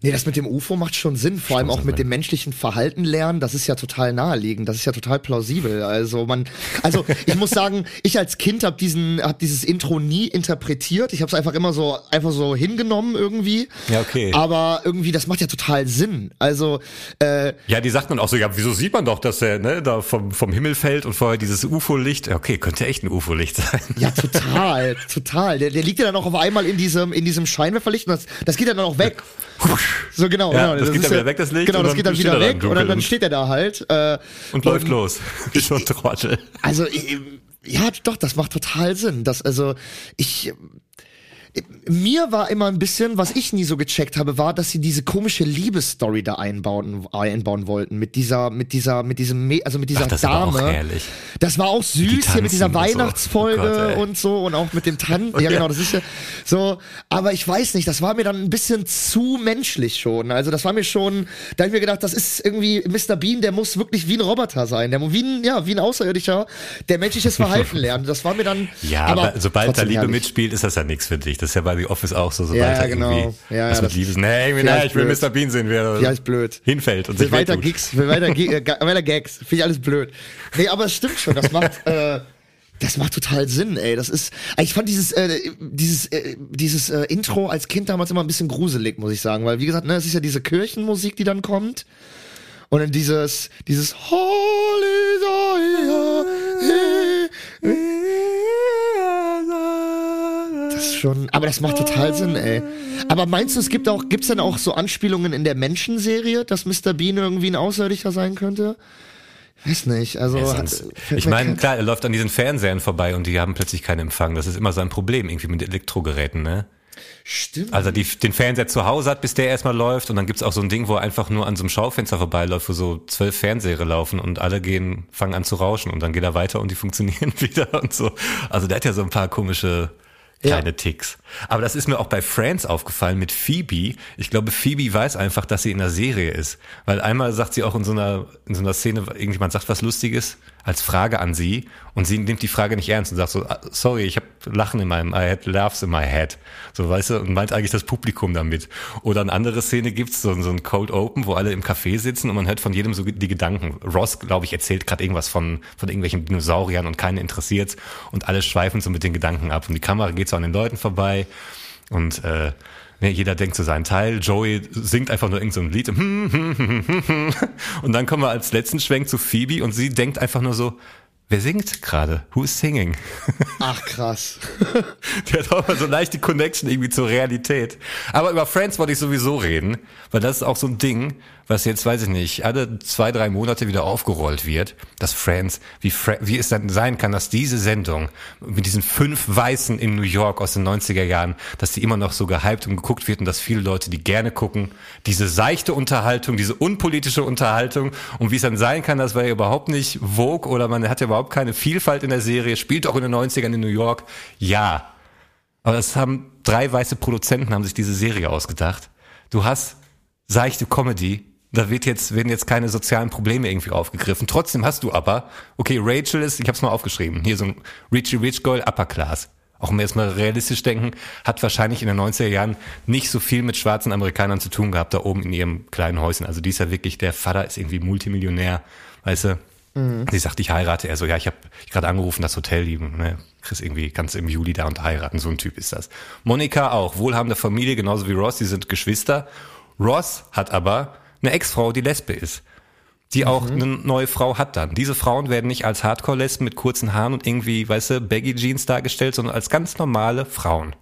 B: Nee, das mit dem UFO macht schon Sinn, vor allem auch mit dem menschlichen Verhalten lernen, das ist ja total naheliegend, das ist ja total plausibel. Also man also ich muss sagen, ich als Kind habe diesen hab dieses Intro nie interpretiert. Ich habe es einfach immer so einfach so hingenommen irgendwie.
C: Ja, okay.
B: Aber irgendwie das macht ja total Sinn. Also äh,
C: Ja, die sagt dann auch so, ja, wieso sieht man doch, dass er ne, da vom, vom Himmel fällt und vorher dieses UFO-Licht. Ja, Okay, könnte echt ein UFO-Licht sein.
B: ja, total, total. Der, der liegt ja dann auch auf einmal in diesem in diesem Scheinwerferlicht und das, das geht ja dann auch weg. So genau,
C: Ja,
B: genau.
C: das geht
B: ist
C: dann wieder weg, das Licht,
B: Genau,
C: und
B: das geht dann wieder
C: er
B: weg und dann, dann
C: und-
B: steht er da halt. Äh,
C: Und läuft los. Wie so ein Trottel.
B: Also, ja, doch, das macht total Sinn. Das, also, ich. Mir war immer ein bisschen, was ich nie so gecheckt habe, war, dass sie diese komische Liebesstory da einbauen, einbauen wollten. Mit dieser, mit dieser, mit diesem, also mit dieser
C: Ach, das aber
B: Dame.
C: auch herrlich.
B: Das war auch süß hier mit dieser
C: tanzen und so.
B: Weihnachtsfolge
C: Oh Gott,
B: und so und auch mit dem Tanzen. Ja, genau, das ist ja so. Aber ich weiß nicht, das war mir dann ein bisschen zu menschlich schon. Also das war mir schon, da hab ich mir gedacht, das ist irgendwie Mr. Bean, der muss wirklich wie ein Roboter sein. Der muss wie ein, ja, wie ein Außerirdischer, der menschliches Verhalten lernt. Das war mir dann.
C: Ja, aber, sobald da Liebe
B: herrlich.
C: mitspielt, ist das ja nichts für dich. Das ist ja bei The Office auch so, sobald
B: Ja,
C: da
B: genau.
C: irgendwie
B: Ja,
C: was mit
B: das-
C: Liebe ist. Nee, irgendwie,
B: ist
C: ich will
B: blöd.
C: Mr. Bean sehen, wer
B: Ja, ist blöd.
C: hinfällt und sich
B: weiter
C: wehtut.
B: Gigs, will weiter, äh, weiter Gags. Finde ich alles blöd. Nee, aber es stimmt schon. Das macht, äh, das macht total Sinn, ey. Das ist, ich fand dieses, äh, dieses, äh, dieses äh, Intro als Kind damals immer ein bisschen gruselig, muss ich sagen, weil wie gesagt, ne, es ist ja diese Kirchenmusik, die dann kommt. Und dann dieses, dieses Holy Das ist schon, aber das macht total Sinn, ey. Aber meinst du, es gibt auch, gibt's denn auch so Anspielungen in der Menschenserie, dass Mr. Bean irgendwie ein Außerirdischer sein könnte? Weiß nicht, also.
C: Ja, sonst- ich meine, klar, er läuft an diesen Fernsehern vorbei und die haben plötzlich keinen Empfang. Das ist immer sein Problem, irgendwie mit Elektrogeräten, ne?
B: Stimmt.
C: Also die, den Fernseher zu Hause hat, bis der erstmal läuft und dann gibt's auch so ein Ding, wo er einfach nur an so einem Schaufenster vorbeiläuft, wo so zwölf Fernseher laufen und alle gehen, fangen an zu rauschen und dann geht er weiter und die funktionieren wieder und so. Also der hat ja so ein paar komische kleine
B: Ja.
C: Ticks. Aber das ist mir auch bei Friends aufgefallen mit Phoebe. Ich glaube, Phoebe weiß einfach, dass sie in der Serie ist. Weil einmal sagt sie auch in so einer, in so einer Szene, irgendjemand sagt was Lustiges als Frage an sie und sie nimmt die Frage nicht ernst und sagt so, "Ah, sorry, ich habe Lachen in meinem, I had laughs in my head. So, weißt du, und meint eigentlich das Publikum damit. Oder eine andere Szene gibt's so, so ein Cold Open, wo alle im Café sitzen und man hört von jedem so die Gedanken. Ross, glaube ich, erzählt gerade irgendwas von, von irgendwelchen Dinosauriern und keinen interessiert's und alle schweifen so mit den Gedanken ab und die Kamera geht so an den Leuten vorbei und äh, ne, jeder denkt so seinen Teil. Joey singt einfach nur irgend so Lied. Und dann kommen wir als letzten Schwenk zu Phoebe und sie denkt einfach nur so, wer singt gerade? Who is singing?
B: Ach, krass.
C: Die hat auch mal so leicht die Connection irgendwie zur Realität. Aber über Friends wollte ich sowieso reden, weil das ist auch so ein Ding, was jetzt, weiß ich nicht, alle zwei, drei Monate wieder aufgerollt wird, dass Friends, wie, Fra wie es dann sein kann, dass diese Sendung mit diesen fünf Weißen in New York aus den 90er Jahren, dass die immer noch so gehypt und geguckt wird und dass viele Leute die gerne gucken. Diese seichte Unterhaltung, diese unpolitische Unterhaltung und wie es dann sein kann, das war ja überhaupt nicht Vogue oder man hat ja überhaupt keine Vielfalt in der Serie, spielt auch in den 90ern in New York. Ja, aber das haben drei weiße Produzenten haben sich diese Serie ausgedacht. Du hast seichte Comedy, da wird jetzt, werden jetzt keine sozialen Probleme irgendwie aufgegriffen. Trotzdem hast du aber, okay, Rachel ist, ich hab's mal aufgeschrieben, hier so ein Richie Rich Girl Upper Class. Auch wenn wir jetzt mal realistisch denken, hat wahrscheinlich in den 90er Jahren nicht so viel mit schwarzen Amerikanern zu tun gehabt, da oben in ihrem kleinen Häuschen. Also die ist ja wirklich, der Vater ist irgendwie Multimillionär, weißt du. Sie sagt, ich heirate. Er so, ja, ich habe gerade angerufen, das Hotel lieben. Ne? Chris irgendwie ganz im Juli da und heiraten. So ein Typ ist das. Monika auch, wohlhabende Familie, genauso wie Ross. Die sind Geschwister. Ross hat aber eine Ex-Frau, die Lesbe ist. Die auch eine neue Frau hat dann. Diese Frauen werden nicht als Hardcore-Lesben mit kurzen Haaren und irgendwie, weißt du, Baggy-Jeans dargestellt, sondern als ganz normale Frauen.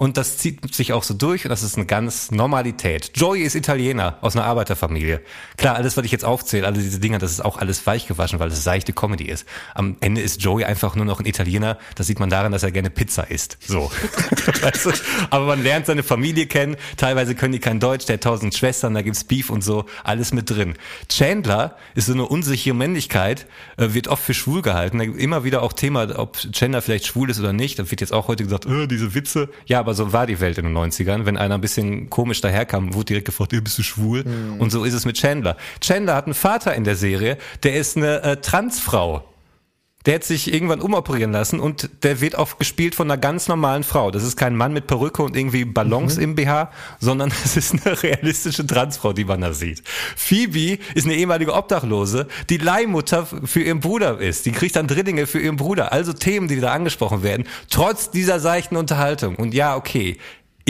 C: Und das zieht sich auch so durch und das ist eine ganz Normalität. Joey ist Italiener aus einer Arbeiterfamilie. Klar, alles, was ich jetzt aufzähle, alle diese Dinger, das ist auch alles weichgewaschen, weil es seichte Comedy ist. Am Ende ist Joey einfach nur noch ein Italiener. Das sieht man daran, dass er gerne Pizza isst. So. weißt du? Aber man lernt seine Familie kennen. Teilweise können die kein Deutsch. Der hat tausend Schwestern, da gibt's Beef und so. Alles mit drin. Chandler ist so eine unsichere Männlichkeit, äh, wird oft für schwul gehalten. Immer wieder auch Thema, ob Chandler vielleicht schwul ist oder nicht. Da wird jetzt auch heute gesagt, äh, diese Witze. Ja, aber so war die Welt in den 90ern. Wenn einer ein bisschen komisch daherkam, wurde direkt gefragt, äh, bist du schwul? Und so ist es mit Chandler. Chandler hat einen Vater in der Serie, der ist eine äh, Transfrau. Der hat sich irgendwann umoperieren lassen und der wird auch gespielt von einer ganz normalen Frau. Das ist kein Mann mit Perücke und irgendwie Ballons im BH, sondern es ist eine realistische Transfrau, die man da sieht. Phoebe ist eine ehemalige Obdachlose, die Leihmutter für ihren Bruder ist. Die kriegt dann Drillinge für ihren Bruder. Also Themen, die da angesprochen werden, trotz dieser seichten Unterhaltung. Und ja, okay.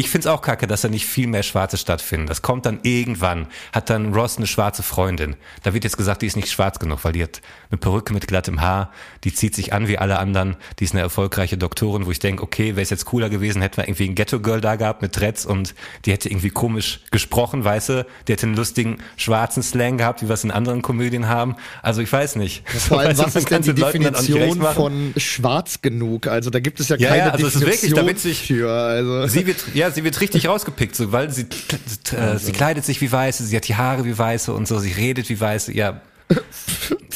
C: Ich find's auch kacke, dass da nicht viel mehr Schwarze stattfinden. Das kommt dann irgendwann. Hat dann Ross eine schwarze Freundin. Da wird jetzt gesagt, die ist nicht schwarz genug, weil die hat eine Perücke mit glattem Haar. Die zieht sich an wie alle anderen. Die ist eine erfolgreiche Doktorin, wo ich denke, okay, wäre es jetzt cooler gewesen, hätten wir irgendwie ein Ghetto-Girl da gehabt mit Dreads und die hätte irgendwie komisch gesprochen, weißt du? Die hätte einen lustigen schwarzen Slang gehabt, wie wir es in anderen Komödien haben. Also ich weiß nicht.
B: Vor allem,
C: du,
B: was ist denn die Definition von schwarz genug? Also da gibt es ja
C: Ja,
B: keine
C: ja, also es ist
B: Definition
C: wirklich, damit sich-
B: für. Also.
C: Sie wird, ja, sie wird richtig rausgepickt, so, weil sie, äh, sie kleidet sich wie Weiße, sie hat die Haare wie Weiße und so, sie redet wie Weiße, ja.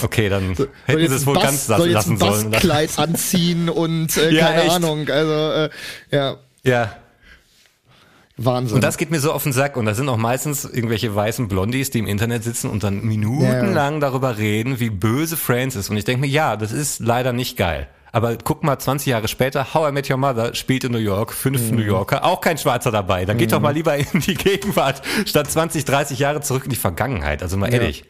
C: Okay, dann
B: soll
C: hätten
B: jetzt
C: sie es
B: ein
C: wohl
B: Bass-
C: ganz
B: soll jetzt
C: lassen
B: ein
C: sollen.
B: Bastkleid anziehen und äh,
C: Ja,
B: keine
C: echt.
B: Ahnung. Also äh, ja,
C: Ja.
B: Wahnsinn.
C: Und das geht mir so auf den Sack. Und da sind auch meistens irgendwelche weißen Blondies, die im Internet sitzen und dann minutenlang darüber reden, wie böse Friends ist. Und ich denke mir, ja, das ist leider nicht geil. Aber guck mal, 20 Jahre später, How I Met Your Mother spielt in New York, fünf
B: Mhm.
C: New Yorker, auch kein Schwarzer dabei. Dann geht doch mal lieber in die Gegenwart, statt 20, 30 Jahre zurück in die Vergangenheit. Also mal ehrlich.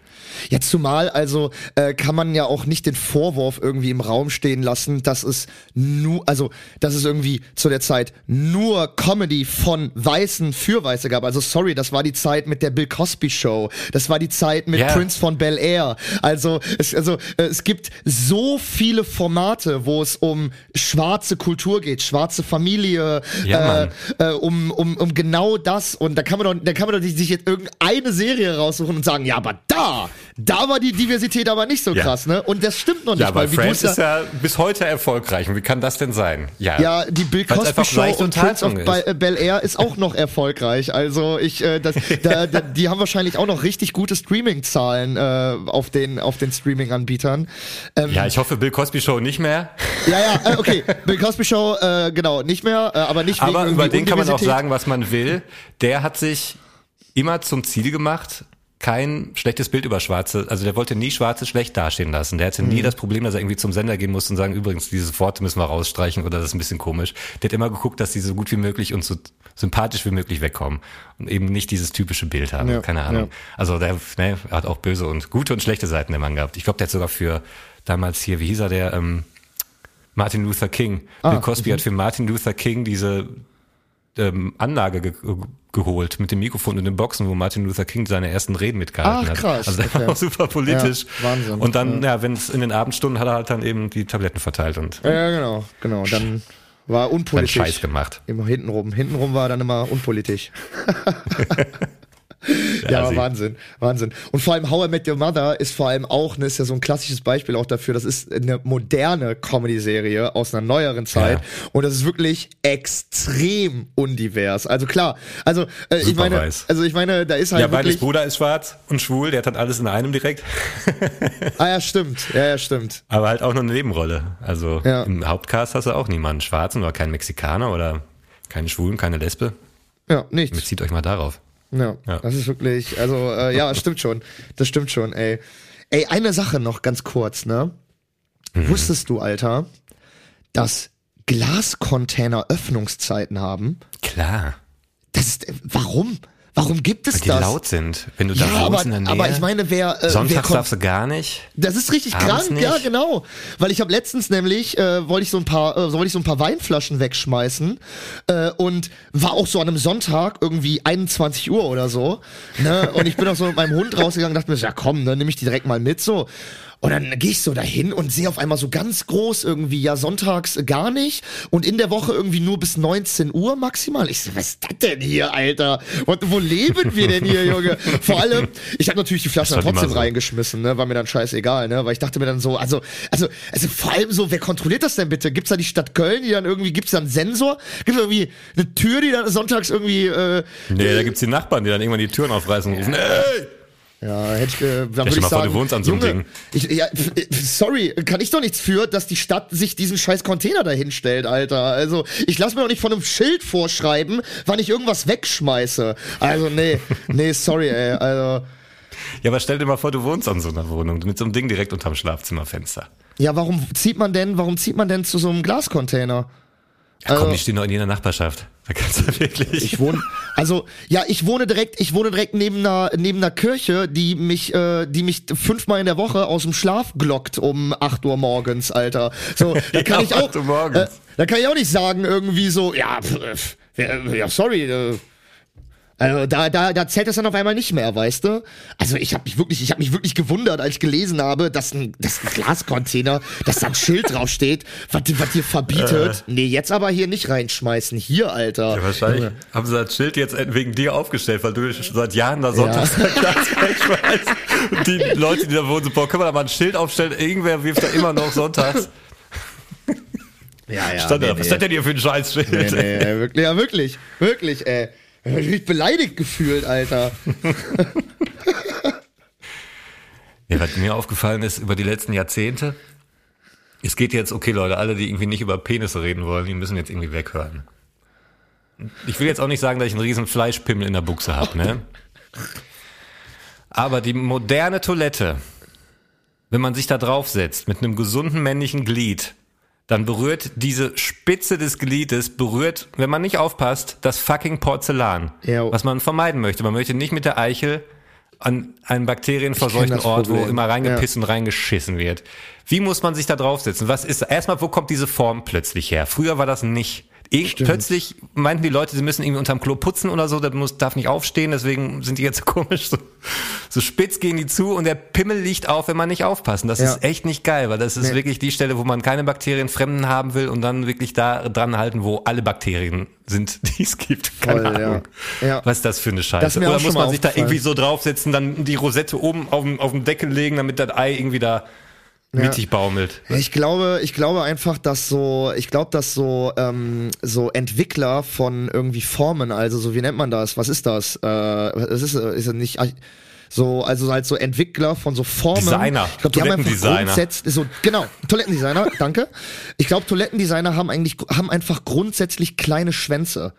B: Jetzt zumal, also äh, kann man ja auch nicht den Vorwurf irgendwie im Raum stehen lassen, dass es nur, also dass es irgendwie zu der Zeit nur Comedy von Weißen für Weiße gab. Also sorry, das war die Zeit mit der Bill Cosby Show, das war die Zeit mit
C: Ja.
B: Prince von Bel Air. Also es, also äh, es gibt so viele Formate, wo es um schwarze Kultur geht, schwarze Familie,
C: Ja,
B: äh, äh, um, um, um genau das. Und da kann man doch, da kann man doch nicht sich jetzt irgendeine Serie raussuchen und sagen, ja, aber da, da war die Diversität aber nicht so
C: Ja.
B: krass, ne? Und das stimmt noch nicht
C: Ja, aber
B: mal. Wie
C: Friends ist ja bis heute erfolgreich. Und wie kann das denn sein? Ja,
B: ja, die Bill Cosby Show und Prince of
C: ist.
B: Äh, Bel Air ist auch noch erfolgreich. Also ich, äh, das, da, da, die haben wahrscheinlich auch noch richtig gute Streaming-Zahlen äh, auf den auf den Streaming-Anbietern. Ähm,
C: ja, ich hoffe, Bill Cosby Show nicht mehr.
B: ja, ja, äh, okay. Bill Cosby Show, äh, genau, nicht mehr, äh, aber nicht wegen
C: Aber über den kann man auch sagen, was man will. Der hat sich immer zum Ziel gemacht, kein schlechtes Bild über Schwarze, also der wollte nie Schwarze schlecht dastehen lassen. Der hatte nie
B: Mhm.
C: das Problem, dass er irgendwie zum Sender gehen musste und sagen, übrigens, dieses Wort müssen wir rausstreichen oder das ist ein bisschen komisch. Der hat immer geguckt, dass die so gut wie möglich und so sympathisch wie möglich wegkommen und eben nicht dieses typische Bild haben.
B: Ja,
C: Keine Ahnung.
B: ja.
C: Also der ne, hat auch böse und gute und schlechte Seiten der Mann gehabt. Ich glaube, der hat sogar für damals hier, wie hieß er, der ähm, Martin Luther King.
B: Ah,
C: Bill Cosby hat für Martin Luther King diese ähm, Anlage ge geholt mit dem Mikrofon und den Boxen, wo Martin Luther King seine ersten Reden mitgehalten
B: Ach,
C: hat.
B: krass,
C: Also der
B: okay.
C: war auch super politisch.
B: Ja, Wahnsinn.
C: Und dann, ja, wenn es in den Abendstunden hat er halt dann eben die Tabletten verteilt und
B: Ja, ja, genau, genau. Dann war
C: dann
B: unpolitisch.
C: Scheiß gemacht.
B: Immer hintenrum. Hintenrum war dann immer unpolitisch. ja, aber Wahnsinn, Wahnsinn. Und vor allem How I Met Your Mother ist vor allem auch, ne, ist ja so ein klassisches Beispiel auch dafür, das ist eine moderne Comedy-Serie aus einer neueren Zeit
C: Ja.
B: und das ist wirklich extrem undivers. Also klar, also äh, ich meine,
C: weiß.
B: also ich meine, da ist halt
C: Ja, beides
B: wirklich,
C: Bruder ist schwarz und schwul, der hat dann alles in einem direkt.
B: ah ja, stimmt, ja, ja, stimmt.
C: Aber halt auch nur eine Nebenrolle. Also
B: Ja.
C: im Hauptcast hast du auch niemanden Schwarzen oder keinen Mexikaner oder keinen Schwulen, keine Lesbe.
B: Ja, nichts.
C: Bezieht euch mal darauf.
B: Ja,
C: Ja.
B: das ist wirklich, also äh, ja, stimmt schon. Das stimmt schon, ey. Ey, eine Sache noch ganz kurz, ne?
C: Mhm.
B: Wusstest du, Alter, dass Glascontainer Öffnungszeiten haben?
C: Klar.
B: Das ist, warum? Warum gibt es
C: Weil die
B: das?
C: laut sind. Wenn du da
B: ja,
C: wohnst
B: aber,
C: in der Nähe.
B: aber ich meine, wer, äh, wer
C: Sonntags
B: kommt,
C: darfst du gar nicht.
B: das ist richtig krank, ja
C: nicht?
B: genau, weil ich habe letztens nämlich äh, wollte ich so ein paar äh, wollte ich so ein paar Weinflaschen wegschmeißen äh, und war auch so an einem Sonntag irgendwie 21 Uhr oder so, ne? Und ich bin auch so mit meinem Hund rausgegangen, und dachte mir, so, ja komm, ne, nehme ich die direkt mal mit so. Und dann gehe ich so dahin und sehe auf einmal so ganz groß irgendwie, ja, sonntags gar nicht und in der Woche irgendwie nur bis 19 Uhr maximal. Ich so, was ist das denn hier, Alter? Und wo leben wir denn hier, Junge? Vor allem, ich habe natürlich die Flaschen
C: war
B: trotzdem
C: so.
B: reingeschmissen, ne? War mir dann scheißegal, ne? Weil ich dachte mir dann so, also, also, also vor allem so, wer kontrolliert das denn bitte? Gibt's da die Stadt Köln, die dann irgendwie, gibt's da einen Sensor? Gibt's irgendwie eine Tür, die dann sonntags irgendwie, äh,
C: Nee, da gibt's die Nachbarn, die dann irgendwann die Türen aufreißen und rufen, ey!
B: Ja, hätte ich, äh, dann
C: stell
B: würde ich
C: mal vor,
B: sagen,
C: du wohnst an so einem
B: Junge,
C: Ding.
B: Ich, ja, äh, sorry, kann ich doch nichts für, dass die Stadt sich diesen scheiß Container dahin stellt, Alter. Also, ich lasse mir doch nicht von einem Schild vorschreiben, wann ich irgendwas wegschmeiße. Also, nee, nee, sorry, ey, also,
C: Ja, aber stell dir mal vor, du wohnst an so einer Wohnung mit so einem Ding direkt unterm Schlafzimmerfenster.
B: ja, warum zieht man denn, warum zieht man denn zu so einem Glascontainer?
C: Ja, komm,
B: Also-
C: die stehen doch in jeder Nachbarschaft. Da kannst du wirklich.
B: Ich wohne, also ja, ich wohne direkt, ich wohne direkt neben einer neben einer Kirche, die mich, äh, die mich fünfmal in der Woche aus dem Schlaf glockt um 8 Uhr morgens, Alter. So, da kann
C: Ja,
B: ich auch,
C: 8 Uhr morgens.
B: Äh, da kann ich auch nicht sagen irgendwie so, ja, pf, äh, ja, sorry. Äh, also da, da, da zählt das dann auf einmal nicht mehr, weißt du? Also ich habe mich wirklich, ich habe mich wirklich gewundert, als ich gelesen habe, dass ein, dass ein Glascontainer, dass da ein Schild draufsteht, was, was dir verbietet. nee, jetzt aber hier nicht reinschmeißen. Hier, Alter.
C: Ja, wahrscheinlich
B: Junge.
C: haben sie das Schild jetzt wegen dir aufgestellt, weil du seit Jahren da sonntags ja. Glas wegschmeißt. Und die Leute, die da wohnen, so, boah, können wir da mal ein Schild aufstellen? Irgendwer wirft da immer noch sonntags.
B: Ja, ja.
C: Stand da,
B: nee,
C: was
B: nee.
C: das denn hier für ein Scheißschild?
B: Nee, nee, ey, wirklich, ja, wirklich, wirklich, ey. Ich hab mich beleidigt gefühlt, Alter.
C: Ja, was mir aufgefallen ist über die letzten Jahrzehnte, es geht jetzt, okay Leute, alle, die irgendwie nicht über Penisse reden wollen, die müssen jetzt irgendwie weghören. Ich will jetzt auch nicht sagen, dass ich einen riesen Fleischpimmel in der Buchse habe, ne? Aber die moderne Toilette, wenn man sich da draufsetzt mit einem gesunden männlichen Glied, dann berührt diese Spitze des Gliedes, berührt, wenn man nicht aufpasst, das fucking Porzellan.
B: Ja.
C: Was man vermeiden möchte. Man möchte nicht mit der Eichel an einen bakterienverseuchten Ort, wo
B: Problem.
C: immer reingepisst
B: Ja.
C: und reingeschissen wird. Wie muss man sich da draufsetzen? Was ist, erstmal, wo kommt diese Form plötzlich her? Früher war das nicht. Ich, plötzlich meinten die Leute, sie müssen irgendwie unterm Klo putzen oder so, der muss, darf nicht aufstehen, deswegen sind die jetzt so komisch, so, so spitz gehen die zu und der Pimmel liegt auf, wenn man nicht aufpassen. Das
B: Ja.
C: ist echt nicht geil, weil das ist
B: Nee.
C: wirklich die Stelle, wo man keine Bakterien Fremden haben will und dann wirklich da dran halten, wo alle Bakterien sind, die es gibt. Keine
B: Voll, ja.
C: Ahnung.
B: Ja.
C: Was ist das für eine Scheiße? Oder muss man sich da irgendwie so draufsetzen, dann die Rosette oben auf dem, auf dem Deckel legen, damit das Ei irgendwie da mittig baumelt?
B: Ich glaube, ich glaube einfach, dass so, ich glaube, dass so, ähm, so Entwickler von irgendwie Formen, also so, wie nennt man das? Was ist das? Äh, es ist, äh, ist nicht, so, also halt so Entwickler von so Formen.
C: Designer,
B: Ich glaube, die haben einfach grundsätzlich, so, genau, Toilettendesigner, danke. Ich glaube, Toilettendesigner haben eigentlich, haben einfach grundsätzlich kleine Schwänze.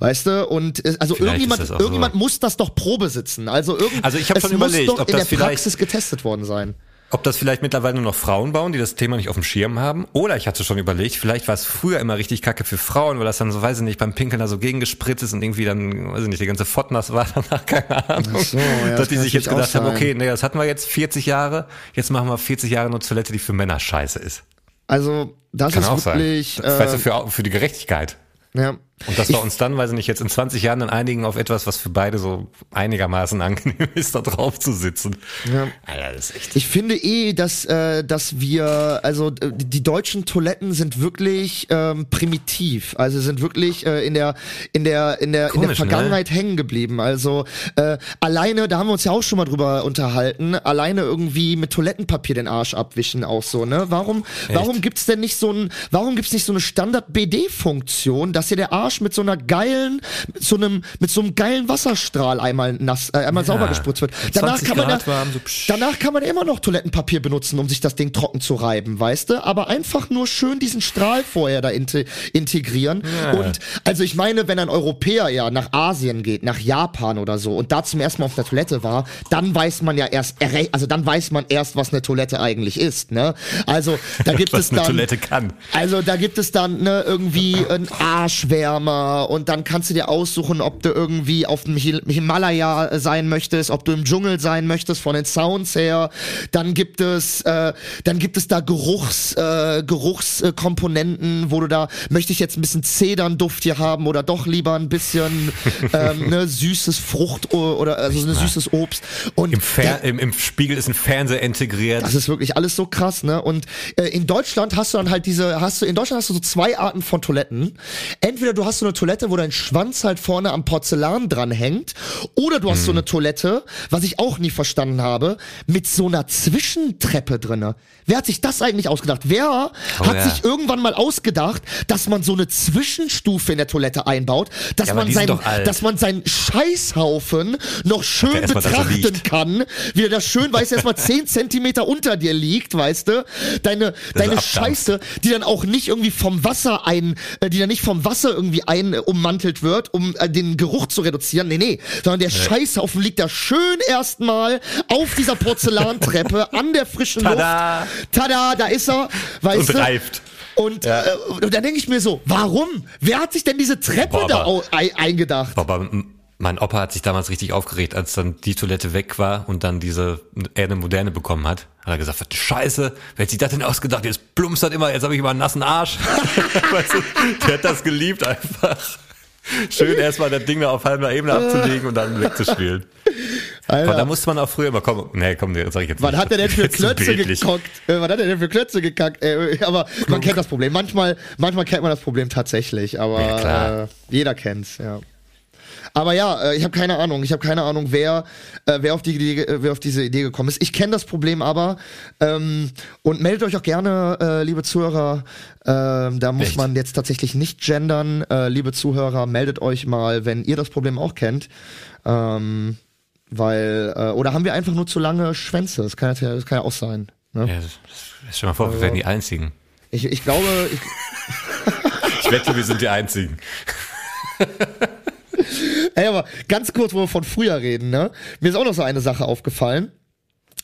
B: Weißt du? Und, äh, also
C: Vielleicht
B: irgendjemand,
C: auch so.
B: irgendjemand muss das doch Probe sitzen. Also irgend,
C: Also ich hab
B: es
C: schon
B: muss
C: überlegt,
B: doch
C: ob
B: in
C: das
B: der
C: vielleicht-
B: Praxis getestet worden sein.
C: Ob das vielleicht mittlerweile nur noch Frauen bauen, die das Thema nicht auf dem Schirm haben? Oder ich hatte schon überlegt, vielleicht war es früher immer richtig kacke für Frauen, weil das dann so, weiß ich nicht, beim Pinkeln da so gegengespritzt ist und irgendwie dann, weiß ich nicht, die ganze Fottnass war danach, keine Ahnung.
B: So, ja,
C: dass
B: das
C: die sich jetzt gedacht haben,
B: sein.
C: okay, nee, das hatten wir jetzt 40 Jahre, jetzt machen wir 40 Jahre nur Toilette, die für Männer scheiße ist.
B: Also, das
C: Kann
B: ist
C: auch sein.
B: wirklich,
C: Das weißt du,
B: äh,
C: für, für die Gerechtigkeit.
B: ja.
C: Und dass wir uns dann, weiß ich nicht, jetzt in 20 Jahren dann einigen auf etwas, was für beide so einigermaßen angenehm ist, da drauf zu sitzen.
B: Ja.
C: Alter, das ist echt.
B: Ich finde eh, dass, äh, dass wir, also die deutschen Toiletten sind wirklich ähm, primitiv. Also sind wirklich äh, in der in der in der in der
C: Komisch, ne?
B: Vergangenheit hängen geblieben. Also äh, alleine, da haben wir uns ja auch schon mal drüber unterhalten, alleine irgendwie mit Toilettenpapier den Arsch abwischen auch so, ne? Warum warum gibt's denn nicht so ein warum gibt's nicht so eine Standard BD Funktion, dass dir der Arsch mit so einer geilen mit so einem mit so einem geilen Wasserstrahl einmal nass äh, einmal sauber gespritzt wird. Danach
C: 20
B: kann man ja,
C: warm, so.
B: Danach kann man immer noch Toilettenpapier benutzen, um sich das Ding trocken zu reiben, weißt du? Aber einfach nur schön diesen Strahl vorher da inte integrieren. Und also ich meine, wenn ein Europäer ja nach Asien geht, nach Japan oder so und da zum ersten Mal auf der Toilette war, dann weiß man ja erst, also dann weiß man erst, was eine Toilette eigentlich ist, ne? Also da gibt
C: Was
B: es
C: eine
B: dann
C: Toilette kann.
B: also da gibt es dann ne, irgendwie einen Arschwärmer und dann kannst du dir aussuchen, ob du irgendwie auf dem Himalaya sein möchtest, ob du im Dschungel sein möchtest von den Sounds her. Dann gibt es, äh, dann gibt es da Geruchs, äh, Geruchskomponenten, wo du da möchte ich jetzt ein bisschen Zedernduft hier haben oder doch lieber ein bisschen ähm, ne, süßes Frucht oder also ein süßes Obst und
C: Im, Fer im, Im Spiegel ist ein Fernseher integriert.
B: das ist wirklich alles so krass, ne? Und äh, in Deutschland hast du dann halt diese, hast du, in Deutschland hast du so zwei Arten von Toiletten. Entweder du hast so eine Toilette, wo dein Schwanz halt vorne am Porzellan dran hängt, oder du hast
C: Mhm.
B: so eine Toilette, was ich auch nie verstanden habe, mit so einer Zwischentreppe drinne. Wer hat sich das eigentlich ausgedacht? Wer
C: Oh
B: hat
C: ja.
B: sich irgendwann mal ausgedacht, dass man so eine Zwischenstufe in der Toilette einbaut, dass
C: Ja,
B: man
C: die sind
B: sein,
C: doch alt.
B: dass man seinen Scheißhaufen noch schön betrachten kann, wie er das schön, weißt du, erstmal 10 Zentimeter unter dir liegt, weißt du, deine, deine. Scheiße, die dann auch nicht irgendwie vom Wasser ein, äh, die dann nicht vom Wasser irgendwie ein äh, ummantelt wird, um äh, den Geruch zu reduzieren, nee, nee, sondern der Scheißhaufen liegt da schön erstmal auf dieser Porzellantreppe an der frischen
C: Tada!
B: Luft. Tada, da ist er, weißt
C: Und
B: du.
C: reift.
B: Und, äh, und dann denke ich mir so, warum? Wer hat sich denn diese Treppe
C: Boah,
B: da
C: aber-
B: eingedacht?
C: Aber mein Opa hat sich damals richtig aufgeregt, als dann die Toilette weg war und dann diese eine moderne bekommen hat. Hat er gesagt, Scheiße, wer hat sich das denn ausgedacht? Jetzt plumpst das immer, jetzt habe ich immer einen nassen Arsch. weißt du, der hat das geliebt einfach. Schön erstmal das Ding da auf halber Ebene abzulegen und dann wegzuspielen.
B: Alter.
C: Aber da musste man auch früher immer kommen. Nee, komm, das sag ich jetzt
B: Was
C: nicht.
B: hat er denn für Klötze gekockt? Äh, was hat er denn für Klötze gekackt? Äh, aber man kennt das Problem. Manchmal, manchmal kennt man das Problem tatsächlich, aber
C: Ja.
B: Äh, jeder kennt's, ja. Aber ja, äh, ich habe keine Ahnung. Ich habe keine Ahnung, wer, äh, wer, auf die Idee, wer auf diese Idee gekommen ist. Ich kenne das Problem aber ähm, und meldet euch auch gerne, äh, liebe Zuhörer. Ähm, da muss
C: Echt?
B: man jetzt tatsächlich nicht gendern. Äh, liebe Zuhörer, meldet euch mal, wenn ihr das Problem auch kennt. Ähm, weil, äh, oder haben wir einfach nur zu lange Schwänze? Das kann ja, das kann ja auch sein. Ne?
C: Ja, das- das- stell mal vor, wir wären die Einzigen.
B: Ich, ich glaube, ich,
C: Ich wette, wir sind die Einzigen.
B: ey, aber ganz kurz, wo wir von früher reden, ne? Mir ist auch noch so eine Sache aufgefallen.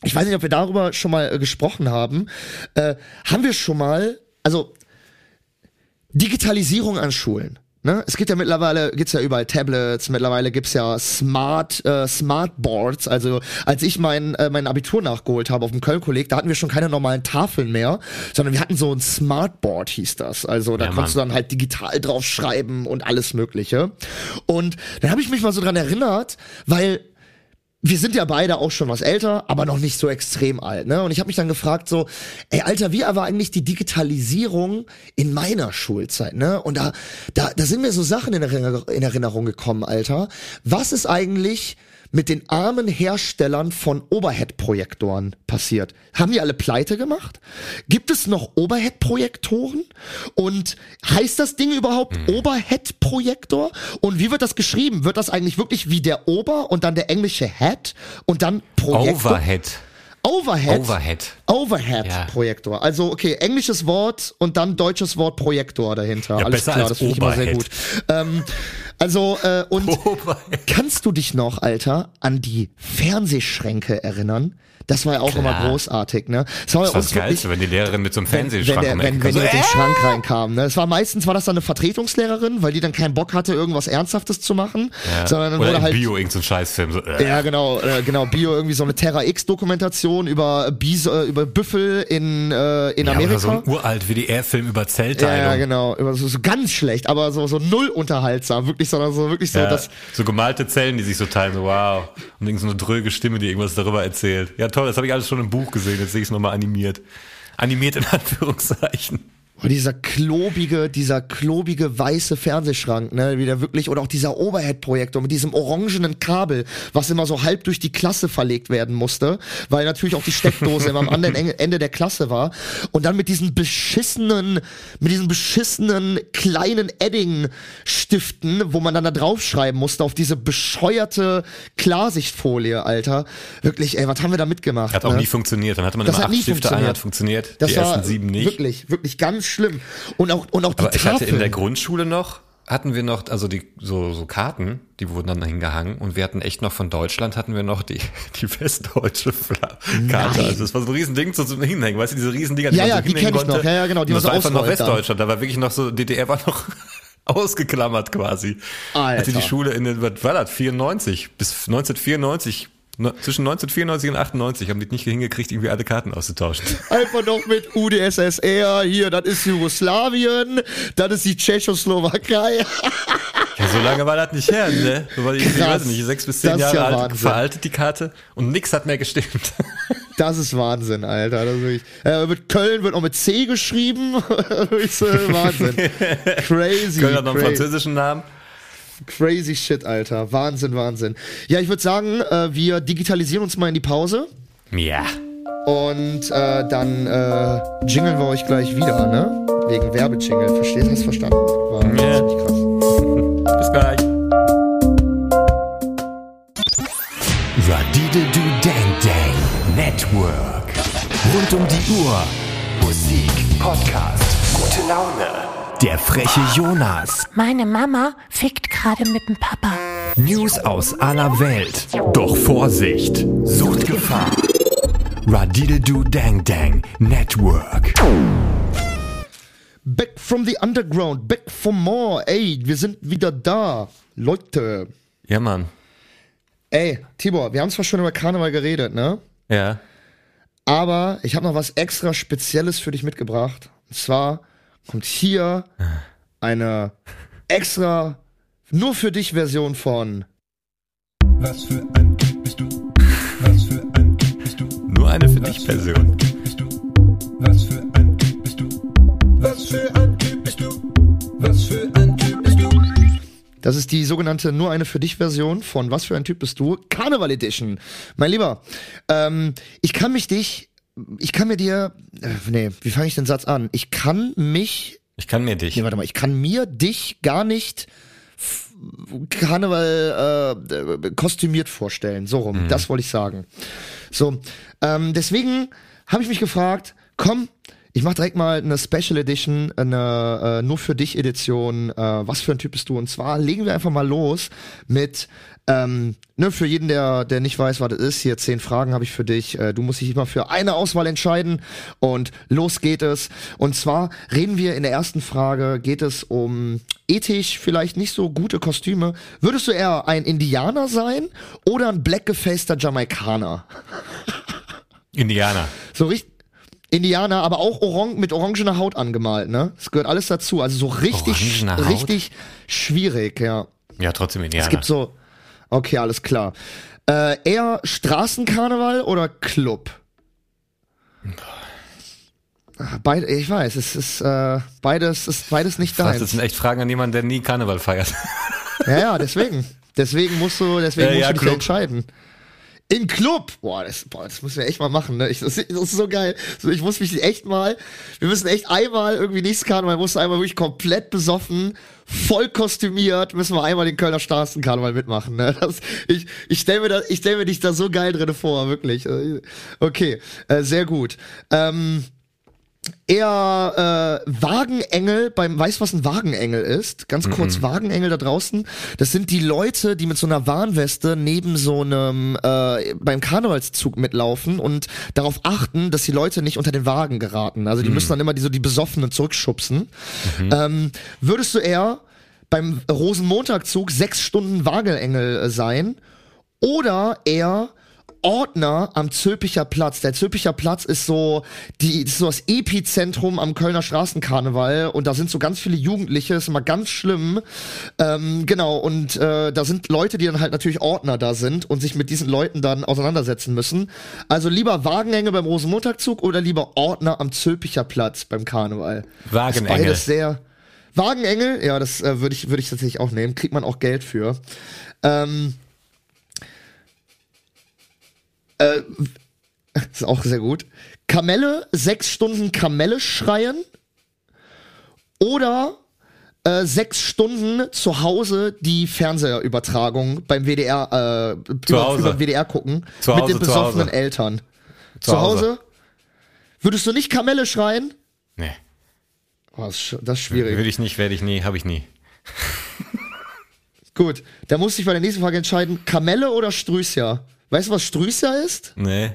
B: Ich weiß nicht, ob wir darüber schon mal äh, gesprochen haben. Äh, haben wir schon mal, also Digitalisierung an Schulen. Ne? Es gibt ja mittlerweile, gibt's ja überall Tablets, mittlerweile gibt's ja Smart, äh, Smartboards. Also als ich mein, äh, mein Abitur nachgeholt habe auf dem Köln-Kolleg, da hatten wir schon keine normalen Tafeln mehr, sondern wir hatten so ein Smartboard, hieß das. Also da
C: Ja,
B: konntest du dann halt digital drauf schreiben und alles mögliche. Und dann habe ich mich mal so dran erinnert, weil wir sind ja beide auch schon was älter, aber noch nicht so extrem alt, ne? Und ich habe mich dann gefragt so, ey Alter, wie war eigentlich die Digitalisierung in meiner Schulzeit, ne? Und da da da sind mir so Sachen in, in Erinnerung gekommen, Alter. Was ist eigentlich mit den armen Herstellern von Overhead-Projektoren passiert? Haben die alle pleite gemacht? Gibt es noch Overhead-Projektoren? Und heißt das Ding überhaupt Overhead-Projektor? Und wie wird das geschrieben? Wird das eigentlich wirklich wie der Ober und dann der englische Head und dann Projektor?
C: Overhead.
B: Overhead.
C: Overhead.
B: Overhead
C: Ja.
B: Projektor. Also okay, englisches Wort und dann deutsches Wort Projektor dahinter.
C: Ja,
B: Alles
C: besser
B: klar,
C: als
B: das finde ich immer sehr gut. Ähm, also äh, und
C: Overhead.
B: kannst du dich noch, Alter, an die Fernsehschränke erinnern? Das war ja auch
C: Klar.
B: immer großartig, ne? Das war
C: Das war das
B: wirklich,
C: Geilste, wenn die Lehrerin mit so einem
B: wenn, wenn,
C: Fernsehschrank
B: der, wenn, wenn die dem
C: äh,
B: Schrank reinkam. Ne? Es war meistens war das dann eine Vertretungslehrerin, weil die dann keinen Bock hatte, irgendwas Ernsthaftes zu machen,
C: ja.
B: sondern dann
C: Oder
B: wurde halt
C: Bio, irgendein so ein Scheißfilm. So, äh.
B: ja, genau, äh, genau, Bio irgendwie so eine Terra X Dokumentation über Bis äh, über Büffel in äh, in
C: Ja,
B: Amerika.
C: so ein uralt WDR-Film über Zellteilung.
B: ja, genau, über so, so ganz schlecht, aber so so null unterhaltsam, wirklich sondern so wirklich so
C: Ja,
B: das
C: so gemalte Zellen, die sich so teilen, so wow. Und irgend so eine dröge Stimme, die irgendwas darüber erzählt. Ja, toll, das habe ich alles schon im Buch gesehen, jetzt sehe ich es nochmal animiert. Animiert in Anführungszeichen.
B: Und dieser klobige, dieser klobige weiße Fernsehschrank, ne, wieder wirklich, oder auch dieser Overhead-Projektor mit diesem orangenen Kabel, was immer so halb durch die Klasse verlegt werden musste, weil natürlich auch die Steckdose immer am anderen Ende der Klasse war. Und dann mit diesen beschissenen, mit diesen beschissenen kleinen Edding-Stiften, wo man dann da draufschreiben musste, auf diese bescheuerte Klarsichtfolie, Alter. Wirklich, ey, was haben wir da mitgemacht?
C: Hat auch
B: ne?
C: nie funktioniert. Dann hatte man
B: Das
C: immer
B: hat
C: acht
B: nie
C: Stifte, einer hat
B: funktioniert.
C: funktioniert,
B: Das
C: die ersten sieben nicht.
B: Wirklich, wirklich ganz schlimm. Und auch, und auch die
C: Aber ich hatte in der Grundschule noch, hatten wir noch, also die, so, so Karten, die wurden dann hingehangen und wir hatten echt noch von Deutschland hatten wir noch die, die westdeutsche Fla- Karte.
B: Nein.
C: Also das war so ein Riesending zum zum Hinhängen, weißt du, diese Riesendinger,
B: Ja,
C: man
B: ja,
C: so
B: die
C: hinhängen
B: kenn ich noch.
C: konnte.
B: Ja, ja, genau, die
C: Und
B: man
C: das war
B: so
C: einfach noch. Westdeutschland, da war wirklich noch so, DDR war noch ausgeklammert quasi.
B: Alter.
C: Hatte die Schule in den, was war das, 94 bis 1994, ne, zwischen 1994 und 98 haben die nicht hingekriegt, irgendwie alle Karten auszutauschen.
B: Einfach noch mit UdSSR, hier, das ist Jugoslawien, das ist die Tschechoslowakei.
C: Ja, so lange war das nicht her, ne? So war ich
B: Krass.
C: weiß nicht, sechs bis zehn Jahre
B: ja
C: alt,
B: Wahnsinn.
C: veraltet die Karte und nix hat mehr gestimmt.
B: Das ist Wahnsinn, Alter. Das wirklich, äh, mit Köln wird auch mit C geschrieben. ist, äh, Wahnsinn. Crazy.
C: Köln hat noch einen französischen Namen.
B: Crazy shit, Alter. Wahnsinn, Wahnsinn. Ja, ich würde sagen, äh, wir digitalisieren uns mal in die Pause.
C: Ja.
B: Und äh, dann äh, jingeln wir euch gleich wieder, ne? Wegen Werbejingle. Verstehst? Hast du verstanden? War
C: Ja.
B: ziemlich krass.
C: Bis gleich.
F: Radidedu Dang Dang Network. Rund um die Uhr. Musik, Podcast, gute Laune. Der freche Jonas.
G: Meine Mama fickt gerade mit dem Papa.
F: News aus aller Welt. Doch Vorsicht, Suchtgefahr. Radidedu Dang Dang Network.
B: Back from the underground, back for more. Ey, wir sind wieder da. Leute.
C: Ja, Mann.
B: Ey, Tibor, wir haben zwar schon über Karneval geredet, ne?
C: Ja.
B: Aber ich habe noch was extra Spezielles für dich mitgebracht. Und zwar kommt hier eine extra nur für dich Version von
H: Was für ein Typ bist du? Was für ein Typ bist du?
C: Nur eine für
H: Was
C: dich
H: für ein
C: Person.
H: Typ bist du? Was für ein Typ bist du? Was für ein Typ bist du? Was für ein Typ bist du?
B: Das ist die sogenannte nur eine für dich Version von Was für ein Typ bist du? Karneval Edition. Mein Lieber, ähm, ich kann mich dich, ich kann mir dir, äh, nee, wie fange ich den Satz an? Ich kann mich,
C: Ich kann mir dich.
B: nee, warte mal, ich kann mir dich gar nicht Karneval äh, kostümiert vorstellen. So rum, das wollte ich sagen. So, ähm, deswegen habe ich mich gefragt, komm, ich mache direkt mal eine Special Edition, eine äh, nur für dich Edition. Äh, was für ein Typ bist du? Und zwar legen wir einfach mal los mit ähm, ne, für jeden, der, der nicht weiß, was das ist, hier zehn Fragen habe ich für dich. Äh, du musst dich immer für eine Auswahl entscheiden und los geht es. Und zwar reden wir in der ersten Frage, geht es um ethisch vielleicht nicht so gute Kostüme. Würdest du eher ein Indianer sein oder ein blackgefaceter Jamaikaner?
C: Indianer.
B: So richtig. Indianer, aber auch orang mit orangener Haut angemalt, ne? Das gehört alles dazu. Also so richtig, richtig schwierig, ja.
C: Ja, trotzdem Indianer.
B: Es gibt so. Okay, alles klar. Äh, eher Straßenkarneval oder Club? Ah, Beide, ich weiß, es ist äh, beides ist beides nicht
C: Was, das sind echt Fragen an jemanden, der nie Karneval feiert.
B: Ja, ja, deswegen. Deswegen musst du, deswegen
C: Ja,
B: musst
C: ja,
B: du dich
C: Club.
B: entscheiden. In Club! Boah, das, boah, das müssen wir echt mal machen, ne? Ich, das, das ist so geil. So, ich muss mich echt mal, wir müssen echt einmal irgendwie nächstes Karneval, musst du einmal wirklich komplett besoffen, voll kostümiert, müssen wir einmal den Kölner Straßenkarneval mitmachen, ne? Das, ich ich stell mir da, ich stell mir dich da so geil drin vor, wirklich. Okay, äh, sehr gut. Ähm, eher äh, Wagenengel beim weißt du, was ein Wagenengel ist? Ganz kurz Wagenengel da draußen. Das sind die Leute die mit so einer Warnweste neben so einem äh, beim Karnevalszug mitlaufen und darauf achten dass die Leute nicht unter den Wagen geraten. Also die müssen dann immer die so die besoffenen zurückschubsen. Ähm, würdest du eher beim Rosenmontagzug sechs Stunden Wagenengel äh, sein oder eher Ordner am Zülpicher Platz. Der Zülpicher Platz ist so, die, ist so das Epizentrum am Kölner Straßenkarneval und da sind so ganz viele Jugendliche, ist immer ganz schlimm. Ähm, genau, und äh, da sind Leute, die dann halt natürlich Ordner da sind und sich mit diesen Leuten dann auseinandersetzen müssen. Also lieber Wagenengel beim Rosenmontagzug oder lieber Ordner am Zülpicher Platz beim Karneval.
C: Wagenengel.
B: Ist beides sehr. Wagenengel, ja, das äh, würde ich, würde ich tatsächlich auch nehmen. Kriegt man auch Geld für. Ähm, äh, ist auch sehr gut. Kamelle, sechs Stunden Kamelle schreien oder äh, sechs Stunden zu Hause die Fernsehübertragung beim WDR, äh, über,
C: Hause.
B: über WDR gucken
C: Zu
B: mit
C: Hause,
B: den
C: zu
B: besoffenen
C: Hause.
B: Eltern.
C: Zu
B: Zu,
C: Hause.
B: Hause? Würdest du nicht Kamelle schreien?
C: Nee.
B: Oh, das, ist, das ist schwierig.
C: Will ich nicht, werde ich nie, habe ich nie.
B: Gut, da muss ich bei der nächsten Frage entscheiden, Kamelle oder Strüßja? Weißt du, was Strüßja ist?
C: Nee.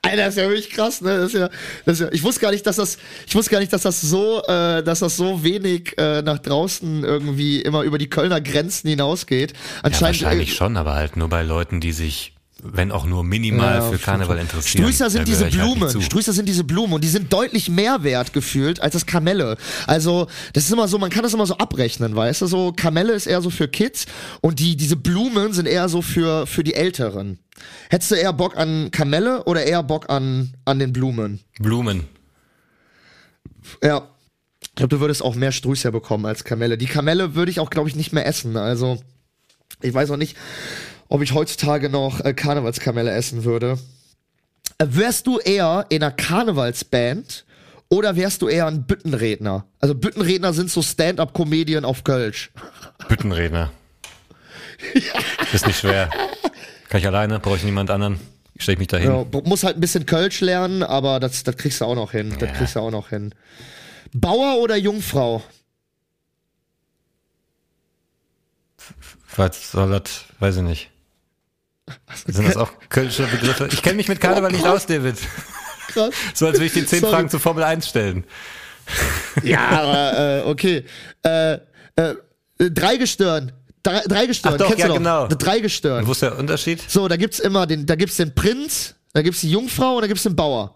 B: Alter, das ist ja wirklich krass, ne? Das ist ja, das ist ja, ich wusste gar nicht, dass das, ich wusste gar nicht, dass das so, äh, dass das so wenig äh, nach draußen irgendwie immer über die Kölner Grenzen hinausgeht.
C: Ja,
B: Anscheinend
C: wahrscheinlich
B: äh,
C: schon, aber halt nur bei Leuten, die sich, wenn auch nur minimal
B: Ja,
C: für Karneval interessieren.
B: Strüßer sind diese
C: halt
B: Blumen.
C: zu.
B: Strüßer sind diese Blumen und die sind deutlich mehr wert gefühlt als das Kamelle. Also, das ist immer so, man kann das immer so abrechnen, weißt du? So, Kamelle ist eher so für Kids und die, diese Blumen sind eher so für, für die Älteren. Hättest du eher Bock an Kamelle oder eher Bock an, an den Blumen?
C: Blumen.
B: Ja. Ich glaube, du würdest auch mehr Strüßer bekommen als Kamelle. Die Kamelle würde ich auch, glaube ich, nicht mehr essen. Also, ich weiß auch nicht, ob ich heutzutage noch äh, Karnevalskamelle essen würde. Äh, wärst du eher in einer Karnevalsband oder wärst du eher ein Büttenredner? Also Büttenredner sind so Stand-up-Comedien auf Kölsch.
C: Büttenredner. Ist nicht schwer. Kann ich alleine, brauche ich niemand anderen. Ich mich dahin.
B: Ja, muss halt ein bisschen Kölsch lernen, aber das, das kriegst du auch noch hin. Das
C: Ja.
B: kriegst du auch noch hin. Bauer oder Jungfrau?
C: Was soll das? Weiß ich nicht. Sind das auch kölsche Begriffe? Ich kenne mich mit Karneval nicht aus, David.
B: Krass.
C: So als würde ich die zehn
B: Sorry.
C: Fragen zur Formel 1 stellen.
B: Ja, aber äh, okay. Äh, äh, Dreigestirn. Drei, Dreigestirn.
C: Ach doch,
B: Kennst
C: ja,
B: du doch?
C: genau.
B: Dreigestirn.
C: Wo ist der Unterschied?
B: So, da gibt's immer den, da gibt's den Prinz, da gibt's die Jungfrau und da gibt's den Bauer.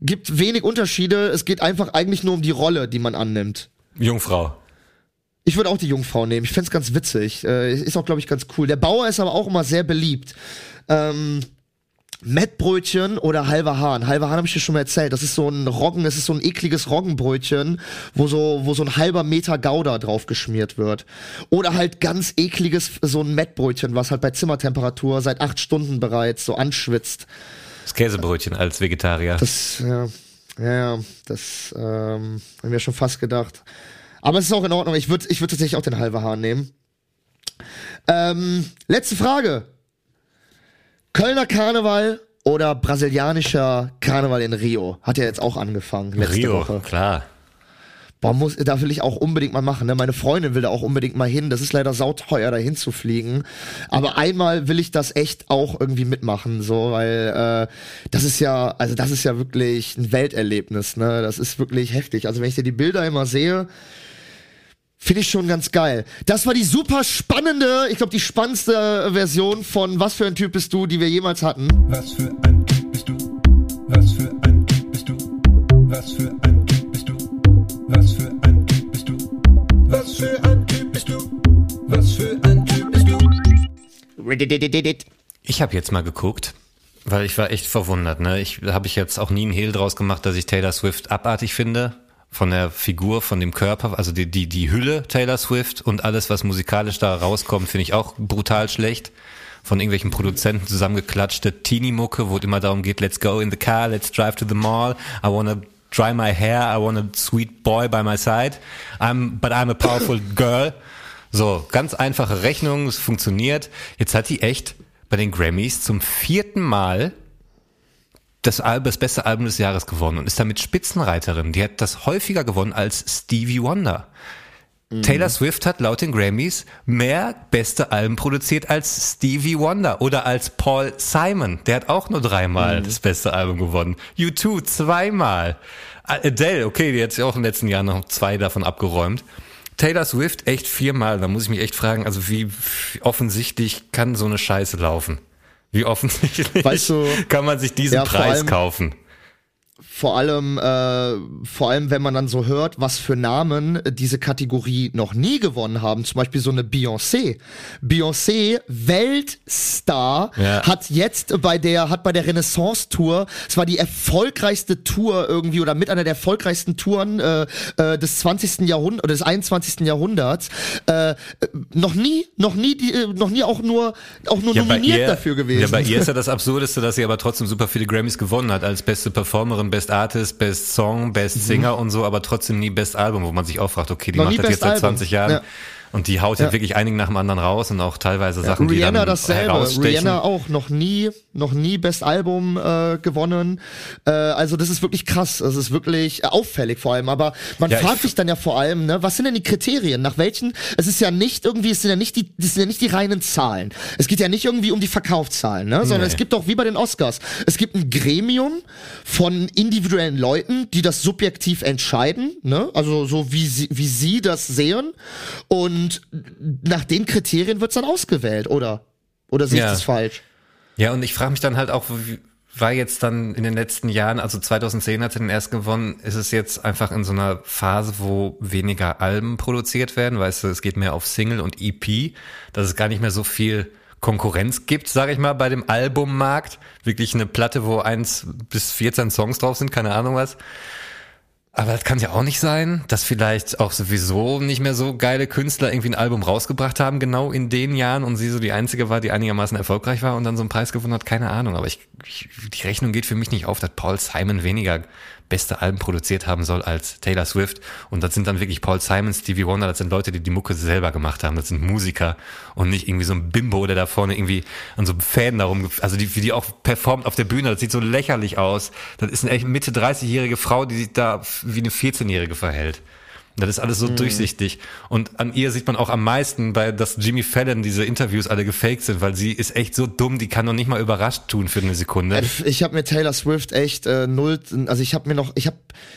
B: Gibt wenig Unterschiede. Es geht einfach eigentlich nur um die Rolle, die man annimmt.
C: Jungfrau.
B: Ich würde auch die Jungfrau nehmen. Ich find's ganz witzig. Äh, ist auch, glaube ich, ganz cool. Der Bauer ist aber auch immer sehr beliebt. Ähm, Mettbrötchen oder halber Hahn. Halber Hahn habe ich dir schon mal erzählt. Das ist so ein Roggen, das ist so ein ekliges Roggenbrötchen, wo so, wo so ein halber Meter Gouda drauf geschmiert wird. Oder halt ganz ekliges, so ein Mettbrötchen, was halt bei Zimmertemperatur seit acht Stunden bereits so anschwitzt.
C: Das Käsebrötchen als Vegetarier.
B: Das, ja, ja, das ähm, habe ich mir schon fast gedacht. Aber es ist auch in Ordnung. Ich würde ich würd tatsächlich auch den halben Hahn nehmen. Ähm, letzte Frage. Kölner Karneval oder brasilianischer Karneval in Rio? Hat ja jetzt auch angefangen letzte
C: Rio,
B: Woche.
C: klar.
B: Boah, muss, da will ich auch unbedingt mal machen. Ne? Meine Freundin will da auch unbedingt mal hin. Das ist leider sauteuer, da hinzufliegen. Aber einmal will ich das echt auch irgendwie mitmachen, so, weil äh, das ist ja, also das ist ja wirklich ein Welterlebnis. Ne? Das ist wirklich heftig. Also wenn ich dir die Bilder immer sehe, Finde ich schon ganz geil. Das war die super spannende, ich glaube die spannendste Version von Was für ein Typ bist du, die wir jemals hatten.
H: Was für ein Typ bist du? Was für ein Typ bist du? Was für ein Typ bist du? Was für ein Typ bist du? Was für ein Typ bist du? Was für ein Typ bist du?
C: Ich habe jetzt mal geguckt, weil ich war echt verwundert. Ne? Ich habe ich jetzt auch nie einen Hehl draus gemacht, dass ich Taylor Swift abartig finde. Von der Figur, von dem Körper, also die, die, die Hülle Taylor Swift und alles, was musikalisch da rauskommt, finde ich auch brutal schlecht. Von irgendwelchen Produzenten zusammengeklatschte Teenie-Mucke, wo es immer darum geht, let's go in the car, let's drive to the mall, I wanna dry my hair, I want a sweet boy by my side, I'm, but I'm a powerful girl. So, ganz einfache Rechnung, es funktioniert. Jetzt hat die echt bei den Grammys zum vierten Mal das, Al das beste Album des Jahres gewonnen und ist damit Spitzenreiterin. Die hat das häufiger gewonnen als Stevie Wonder. Taylor Swift hat laut den Grammys mehr beste Alben produziert als Stevie Wonder oder als Paul Simon. Der hat auch nur dreimal das beste Album gewonnen. U2 zweimal. Adele, okay, die hat sich auch in den letzten Jahren noch zwei davon abgeräumt. Taylor Swift echt viermal. Da muss ich mich echt fragen, also wie offensichtlich kann so eine Scheiße laufen? Wie offensichtlich
B: Weißt du,
C: kann man sich diesen
B: ja,
C: Preis
B: allem-
C: kaufen?
B: Vor allem, äh, vor allem, wenn man dann so hört, was für Namen diese Kategorie noch nie gewonnen haben. Zum Beispiel so eine Beyoncé. Beyoncé, Weltstar,
C: Ja.
B: hat jetzt bei der, hat bei der Renaissance Tour, es war die erfolgreichste Tour irgendwie oder mit einer der erfolgreichsten Touren äh, äh, des 20. Jahrhunderts oder des 21. Jahrhunderts, äh, noch nie, noch nie, die, äh, noch nie auch nur, auch nur nominiert dafür gewesen.
C: Ja, bei ihr ist ja das Absurdeste, dass sie aber trotzdem super viele Grammys gewonnen hat, als beste Performerin, Best Artist, Best Song, Best Singer und so, aber trotzdem nie Best Album, wo man sich auch fragt, okay, die
B: Mhm. Noch
C: macht das jetzt seit
B: Album.
C: 20 Jahren.
B: Ja.
C: Und die haut ja.
B: Ja.
C: wirklich einigen nach dem anderen raus und auch teilweise Sachen, die
B: Rihanna
C: dann
B: dasselbe.
C: herausstechen.
B: Rihanna auch noch nie, noch nie Best Album äh, gewonnen. Äh, also das ist wirklich krass. Das ist wirklich äh, auffällig vor allem. Aber man
C: Ja,
B: fragt
C: ich-
B: sich dann ja vor allem, ne, was sind denn die Kriterien? Nach welchen? Es ist ja nicht irgendwie, es sind ja nicht die, das sind ja nicht die reinen Zahlen. Es geht ja nicht irgendwie um die Verkaufszahlen, ne, sondern
C: Nee.
B: es gibt doch wie bei den Oscars. Es gibt ein Gremium von individuellen Leuten, die das subjektiv entscheiden, ne, also so wie sie, wie sie das sehen. Und nach den Kriterien wird's dann ausgewählt, oder? Oder sehe ich
C: Ja.
B: das falsch?
C: Ja, und ich frage mich dann halt auch, war jetzt dann in den letzten Jahren, also 2010 hat sie den erst gewonnen, ist es jetzt einfach in so einer Phase, wo weniger Alben produziert werden, weißt du, es geht mehr auf Single und EP, dass es gar nicht mehr so viel Konkurrenz gibt, sage ich mal, bei dem Albummarkt. Wirklich eine Platte, wo eins bis 14 Songs drauf sind, keine Ahnung was. Aber das kann ja auch nicht sein, dass vielleicht auch sowieso nicht mehr so geile Künstler irgendwie ein Album rausgebracht haben, genau in den Jahren und sie so die einzige war, die einigermaßen erfolgreich war und dann so einen Preis gewonnen hat, keine Ahnung. Aber ich, ich die Rechnung geht für mich nicht auf, dass Paul Simon weniger beste Alben produziert haben soll als Taylor Swift. Und das sind dann wirklich Paul Simon, Stevie Wonder, das sind Leute, die die Mucke selber gemacht haben. Das sind Musiker und nicht irgendwie so ein Bimbo, der da vorne irgendwie an so Fäden darum, also die, wie die auch performt auf der Bühne, das sieht so lächerlich aus. Das ist eine echt Mitte 30-jährige Frau, die sich da wie eine 14-jährige verhält. Das ist alles so durchsichtig. Und an ihr sieht man auch am meisten, bei, dass Jimmy Fallon diese Interviews alle gefaked sind, weil sie ist echt so dumm, die kann noch nicht mal überrascht tun für eine Sekunde.
B: Ich habe mir Taylor Swift echt äh, null, also ich habe mir noch, ich habe,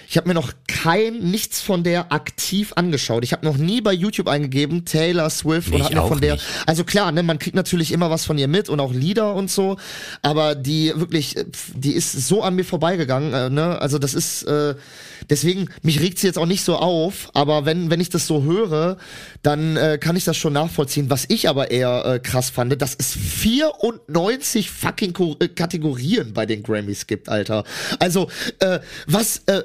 B: ich habe mir noch kein nichts von der aktiv angeschaut. Ich habe noch nie bei YouTube eingegeben Taylor Swift
C: Nee,
B: und habe mir von der,
C: nicht.
B: also klar, ne, man kriegt natürlich immer was von ihr mit und auch Lieder und so, aber die wirklich, äh, die ist so an mir vorbeigegangen, äh, ne, also das ist, äh, deswegen mich regt sie jetzt auch nicht so auf, aber wenn wenn ich das so höre, dann äh, kann ich das schon nachvollziehen. Was ich aber eher äh, krass fand, dass es 94 fucking Ko äh, Kategorien bei den Grammys gibt, Alter. Also äh, was äh,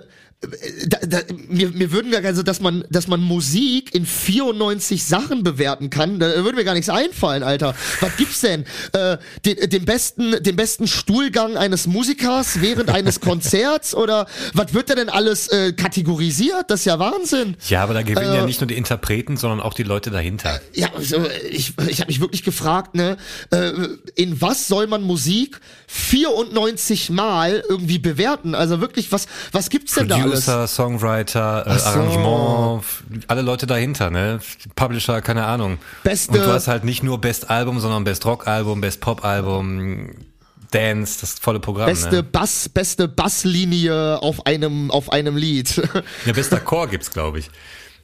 B: da, da, mir, mir würden gar also dass man dass man Musik in 94 Sachen bewerten kann da würde mir gar nichts einfallen Alter was gibt's denn äh, den, den besten den besten Stuhlgang eines Musikers während eines Konzerts oder was wird da denn alles äh, kategorisiert das ist ja Wahnsinn
C: Ja, aber da gewinnen ja
B: Äh,
C: nicht nur die Interpreten, sondern auch die Leute dahinter.
B: ja, also ich, ich habe mich wirklich gefragt, ne, äh, in was soll man Musik 94 Mal irgendwie bewerten? Also wirklich, was was gibt's denn da alles?
C: Producer, Songwriter, äh,
B: so.
C: Arrangement, alle Leute dahinter, ne? Publisher, keine Ahnung.
B: Beste-
C: Und du hast halt nicht nur Best Album, sondern Best Rock Album, Best Pop Album, Dance, das volle Programm.
B: Beste
C: ne?
B: Bass, beste Basslinie auf einem auf einem Lied.
C: Ja, bester Chor gibt's, glaube ich.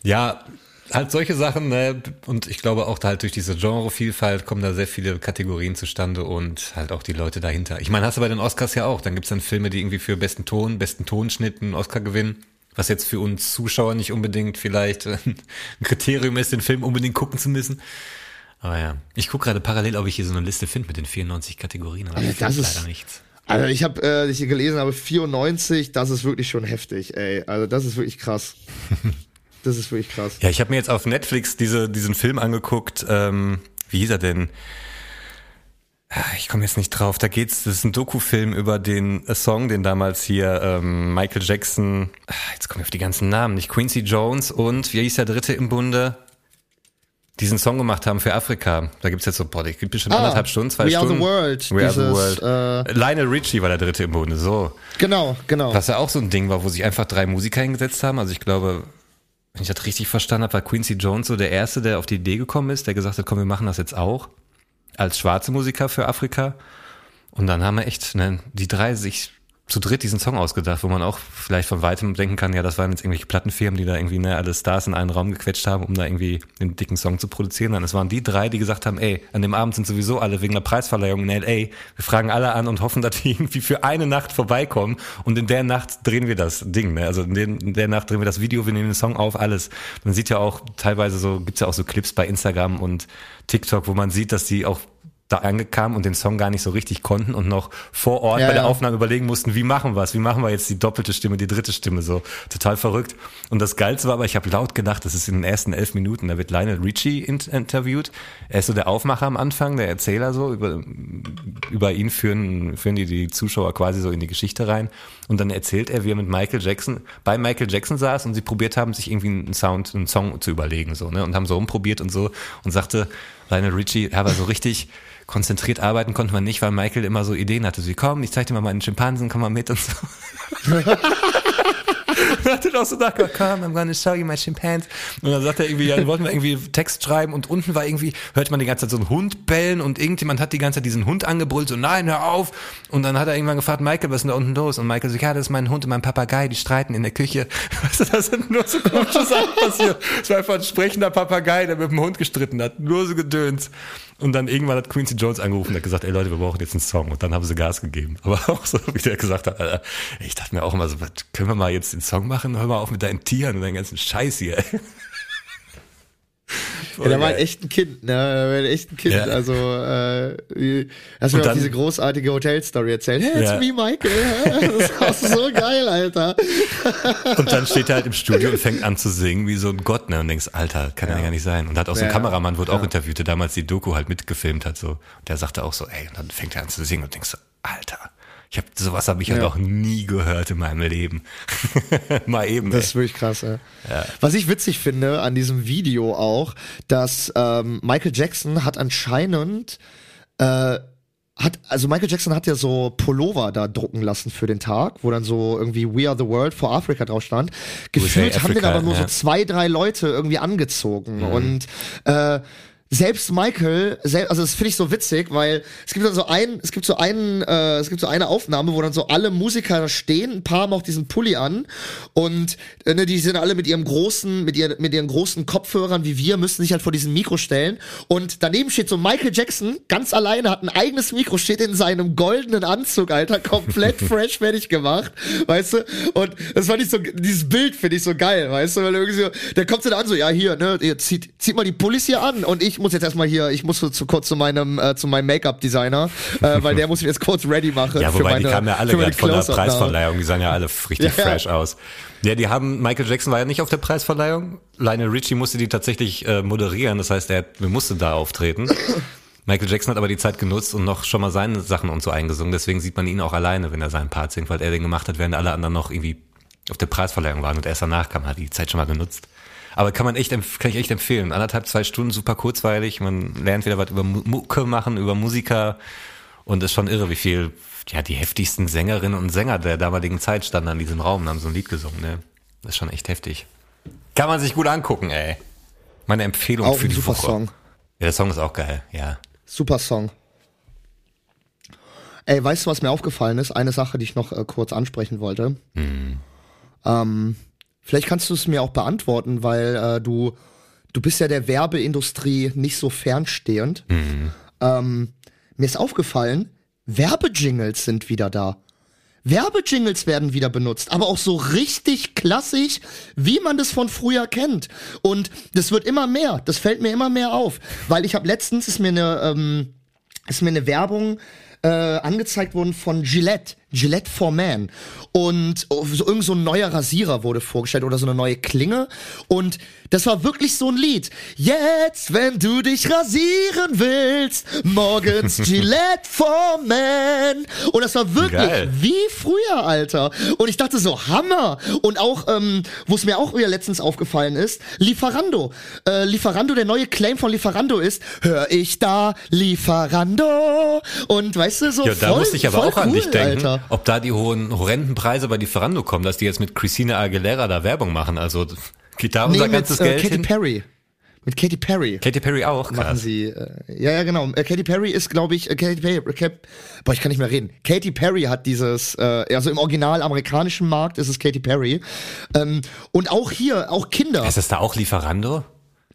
C: Ja, halt solche Sachen, ne? Und ich glaube auch halt durch diese Genrevielfalt kommen da sehr viele Kategorien zustande und halt auch die Leute dahinter. Ich meine, hast du bei den Oscars ja auch. Dann gibt's dann Filme, die irgendwie für besten Ton, besten Tonschnitt einen Oscar gewinnen. Was jetzt für uns Zuschauer nicht unbedingt vielleicht ein Kriterium ist, den Film unbedingt gucken zu müssen. Aber ja, ich gucke gerade parallel, ob ich hier so eine Liste finde mit den 94 Kategorien, aber ich
B: das ist-
C: leider nichts.
B: Also ich habe, äh, ich hier gelesen habe, 94, das ist wirklich schon heftig, ey. Also das ist wirklich krass. Das ist wirklich krass.
C: Ja, ich habe mir jetzt auf Netflix diese, diesen Film angeguckt. Ähm, wie hieß er denn? Ah, Ich komme jetzt nicht drauf. Da geht's. Das ist ein Doku-Film über den äh, Song, den damals hier ähm, Michael Jackson. ah, Jetzt komme ich auf die ganzen Namen. Nicht Quincy Jones und wie hieß der Dritte im Bunde? Diesen Song gemacht haben für Afrika. Da gibt's jetzt so, boah, die gibt bestimmt
B: Ah,
C: anderthalb Stunden, zwei
B: We Are the
C: Stunden.
B: World,
C: We Are the
B: dieses,
C: World. Lionel Richie war der Dritte im Bunde. So.
B: Genau, genau.
C: Was ja auch so ein Ding war, wo sich einfach drei Musiker hingesetzt haben. Also ich glaube, wenn ich das richtig verstanden habe, war Quincy Jones so der Erste, der auf die Idee gekommen ist, der gesagt hat, komm, wir machen das jetzt auch. Als schwarze Musiker für Afrika. Und dann haben wir echt ne, die drei sich zu dritt diesen Song ausgedacht, wo man auch vielleicht von weitem denken kann, ja, das waren jetzt irgendwelche Plattenfirmen, die da irgendwie ne, alle Stars in einen Raum gequetscht haben, um da irgendwie einen dicken Song zu produzieren. Dann es waren die drei, die gesagt haben, ey, an dem Abend sind sowieso alle wegen der Preisverleihung in LA. Wir fragen alle an und hoffen, dass die irgendwie für eine Nacht vorbeikommen und in der Nacht drehen wir das Ding. Ne? Also in, den, in der Nacht drehen wir das Video, wir nehmen den Song auf, alles. Man sieht ja auch teilweise so, gibt's ja auch so Clips bei Instagram und TikTok, wo man sieht, dass die auch da angekamen und den Song gar nicht so richtig konnten und noch vor Ort
B: Ja,
C: bei der
B: ja.
C: Aufnahme überlegen mussten, wie machen wir es, wie machen wir jetzt die doppelte Stimme, die dritte Stimme, so total verrückt. Und das Geilste war aber, ich habe laut gedacht, das ist in den ersten elf Minuten, da wird Lionel Richie in interviewt. Er ist so der Aufmacher am Anfang, der Erzähler so, über, über ihn führen, führen die, die Zuschauer quasi so in die Geschichte rein. Und dann erzählt er, wie er mit Michael Jackson, bei Michael Jackson saß und sie probiert haben, sich irgendwie einen Sound, einen Song zu überlegen, so, ne, und haben so rumprobiert und so und sagte, Lionel Richie, aber so richtig konzentriert arbeiten konnte man nicht, weil Michael immer so Ideen hatte. So, komm, ich zeig dir mal meinen Schimpansen, komm mal mit und so. Und dann auch so gedacht, komm, I'm gonna show you my chimpanzee. Und dann sagt er irgendwie, ja, dann wollten wir irgendwie Text schreiben und unten war irgendwie, hört man die ganze Zeit so einen Hund bellen und irgendjemand hat die ganze Zeit diesen Hund angebrüllt, so nein, hör auf. Und dann hat er irgendwann gefragt, Michael, was ist denn da unten los? Und Michael so, ja, das ist mein Hund und mein Papagei, die streiten in der Küche. Weißt du, das sind nur so komische Sachen passiert. Es war einfach ein sprechender Papagei, der mit dem Hund gestritten hat. Nur so Gedöns. Und dann irgendwann hat Quincy Jones angerufen und hat gesagt, ey Leute, wir brauchen jetzt einen Song. Und dann haben sie Gas gegeben. Aber auch so, wie der gesagt hat, ich dachte mir auch immer so, können wir mal jetzt den Song machen? Hör mal auf mit deinen Tieren und deinen ganzen Scheiß hier.
B: Ja, der war echt ein Kind, ne? Der war echt ein Kind.
C: Ja.
B: Also, äh, hast du mir auch
C: dann-
B: diese großartige Hotelstory erzählt. Hey, it's
C: Ja.
B: me, Michael. Das ist auch so geil, Alter.
C: Und dann steht er halt im Studio und fängt an zu singen wie so ein Gott, ne? Und denkst, Alter, kann ja gar nicht sein. Und hat auch so ein
B: Ja.
C: Kameramann, wurde auch interviewt, der damals die Doku halt mitgefilmt hat, so. Und der sagte auch so, ey, und dann fängt er an zu singen und denkst so, Alter, ich hab, sowas habe ich ja
B: Ja.
C: noch nie gehört in meinem Leben. Mal eben,
B: Das
C: ey.
B: ist wirklich krass, ja. Was ich witzig finde an diesem Video auch, dass ähm, Michael Jackson hat anscheinend äh, hat, also Michael Jackson hat ja so Pullover da drucken lassen für den Tag, wo dann so irgendwie We Are the World for Africa drauf stand. Gefühlt haben den
C: Africa,
B: aber nur so
C: ja.
B: zwei, drei Leute irgendwie angezogen und äh, selbst Michael, sel also das finde ich so witzig, weil es gibt dann so ein, es gibt so einen, äh, es gibt so eine Aufnahme, wo dann so alle Musiker da stehen, ein paar haben auch diesen Pulli an und äh, ne, die sind alle mit ihrem großen, mit ihren, mit ihren großen Kopfhörern wie wir, müssen sich halt vor diesem Mikro stellen und daneben steht so Michael Jackson, ganz alleine, hat ein eigenes Mikro, steht in seinem goldenen Anzug, Alter, komplett fresh fertig gemacht, weißt du, und das fand ich so, dieses Bild finde ich so geil, weißt du, weil irgendwie so, der kommt so da an, so, ja hier, ne, ihr zieht, zieht mal die Pullis hier an und ich muss jetzt erstmal hier, ich muss zu kurz zu meinem, äh, zu meinem Make-up-Designer, äh, weil der muss mich jetzt kurz ready machen.
C: Ja,
B: für
C: wobei
B: meine,
C: die kamen ja alle
B: für
C: gerade von der
B: Close-Up-Nahme.
C: Preisverleihung, die sahen ja alle richtig
B: Ja.
C: fresh aus. Ja, die haben, Michael Jackson war ja nicht auf der Preisverleihung. Lionel Richie musste die tatsächlich äh, moderieren, das heißt, er wir musste da auftreten. Michael Jackson hat aber die Zeit genutzt und noch schon mal seine Sachen und so eingesungen, deswegen sieht man ihn auch alleine, wenn er seinen Part singt, weil er den gemacht hat, während alle anderen noch irgendwie auf der Preisverleihung waren und erst danach kam, hat die Zeit schon mal genutzt. Aber kann man echt, kann ich echt empfehlen. Anderthalb, zwei Stunden, super kurzweilig. Man lernt wieder was über Mu- Mucke machen, über Musiker. Und ist schon irre, wie viel, ja, die heftigsten Sängerinnen und Sänger der damaligen Zeit standen an diesem Raum und haben so ein Lied gesungen, ne? Das ist schon echt heftig. Kann man sich gut angucken, ey. Meine Empfehlung
B: Auch
C: für
B: ein
C: die
B: super
C: Woche.
B: Song.
C: Ja, der Song ist auch geil, ja.
B: Super Song. Ey, weißt du, was mir aufgefallen ist? Eine Sache, die ich noch äh, kurz ansprechen wollte. Ähm, vielleicht kannst du es mir auch beantworten, weil äh, du du bist ja der Werbeindustrie nicht so fernstehend. Ähm, mir ist aufgefallen, Werbejingles sind wieder da. Werbejingles werden wieder benutzt, aber auch so richtig klassisch, wie man das von früher kennt. Und das wird immer mehr, das fällt mir immer mehr auf, weil ich habe letztens ist mir eine ähm, ist mir eine Werbung äh, angezeigt worden von Gillette, Gillette for Man. Und oh, so irgend so ein neuer Rasierer wurde vorgestellt oder so eine neue Klinge. Und das war wirklich so ein Lied. Jetzt, wenn du dich rasieren willst, morgens Gillette for Man. Und das war wirklich
C: Geil.
B: wie früher, Alter. Und ich dachte so, Hammer. Und auch, ähm, wo es mir auch wieder letztens aufgefallen ist, Lieferando. Äh, Lieferando, der neue Claim von Lieferando ist, hör ich da Lieferando. Und weißt du, so
C: Ja, da
B: voll,
C: musste ich aber auch an
B: cool,
C: dich denken,
B: Alter.
C: Ob da die hohen, horrenden Preise bei Lieferando kommen, dass die jetzt mit Christina Aguilera da Werbung machen. Also geht da unser
B: Nee,
C: ganzes
B: mit äh,
C: Geld
B: Katy
C: hin.
B: Perry. Mit Katy Perry.
C: Katy Perry auch,
B: machen
C: krass.
B: sie. Äh, ja, ja, genau. Äh, Katy Perry ist, glaube ich, äh, Katy Perry. Äh, Cap, boah, ich kann nicht mehr reden. Katy Perry hat dieses, äh, also im original amerikanischen Markt ist es Katy Perry. Ähm, und auch hier, auch Kinder.
C: Ist das da auch Lieferando?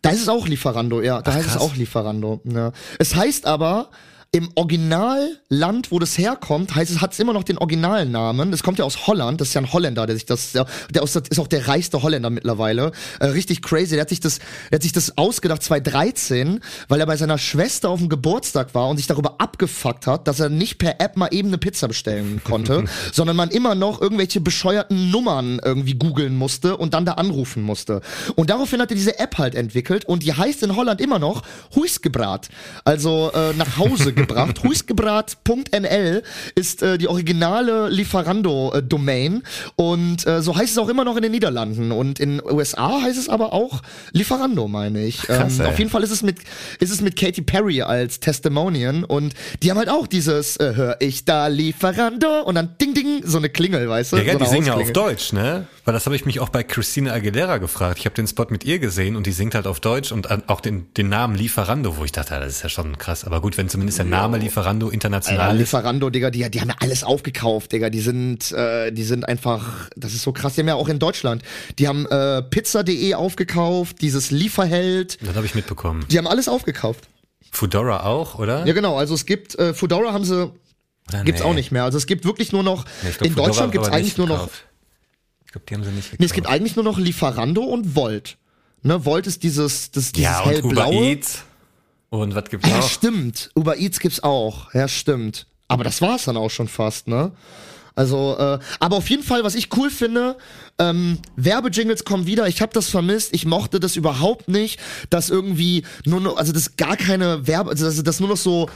B: Da ist es auch Lieferando, ja. Da
C: Ach,
B: heißt es auch Lieferando. Ja. Es heißt aber, im Originalland, wo das herkommt, heißt es, hat es immer noch den Originalnamen. Das kommt ja aus Holland, das ist ja ein Holländer, der sich das, der, der aus, ist auch der reichste Holländer mittlerweile. Äh, richtig crazy. Der hat sich das, der hat sich das ausgedacht 2013, weil er bei seiner Schwester auf dem Geburtstag war und sich darüber abgefuckt hat, dass er nicht per App mal eben eine Pizza bestellen konnte, sondern man immer noch irgendwelche bescheuerten Nummern irgendwie googeln musste und dann da anrufen musste. Und daraufhin hat er diese App halt entwickelt und die heißt in Holland immer noch Huisgebrat. Also äh, nach Hause gebracht. Huisgebrat.nl ist äh, die originale Lieferando-Domain und äh, so heißt es auch immer noch in den Niederlanden und in USA heißt es aber auch Lieferando, meine ich.
C: Krass,
B: ähm, auf jeden Fall ist es mit ist es mit Katy Perry als Testimonian und die haben halt auch dieses äh, hör ich da Lieferando und dann ding ding so eine Klingel, weißt du?
C: Ja,
B: so
C: die singen ja auf. Deutsch, ne? Weil das habe ich mich auch bei Christina Aguilera gefragt. Ich habe den Spot mit ihr gesehen und die singt halt auf Deutsch und auch den, den Namen Lieferando, wo ich dachte, das ist ja schon krass. Aber gut, wenn zumindest der Name Lieferando international ist.
B: Lieferando, Digga, die, die haben ja alles aufgekauft, Digga. Die sind, äh, die sind einfach, das ist so krass. Die haben ja auch in Deutschland, die haben äh, Pizza.de aufgekauft, dieses Lieferheld.
C: Das habe ich mitbekommen.
B: Die haben alles aufgekauft.
C: Fudora auch, oder?
B: Ja, genau. Also es gibt, äh, Foodora haben sie,
C: Oder
B: gibt's
C: nee?
B: auch nicht mehr. Also es gibt wirklich nur noch,
C: Nee, glaub,
B: in
C: Foodora
B: Deutschland gibt's eigentlich nur noch,
C: gekauft. Glaube, die haben sie nicht gekauft.
B: nee, es gibt eigentlich nur noch Lieferando und Volt. Ne, Volt ist dieses, das, dieses
C: ja, und Uber
B: hellblaue.
C: Eats. Und was gibt's
B: Ja,
C: noch?
B: stimmt. Uber Eats gibt's auch. Ja, stimmt. Aber das war's dann auch schon fast, ne? Also, äh, aber auf jeden Fall, was ich cool finde, ähm, Werbejingles kommen wieder. Ich habe das vermisst. Ich mochte das überhaupt nicht, dass irgendwie nur noch, also das gar keine Werbe, also das, das nur noch so.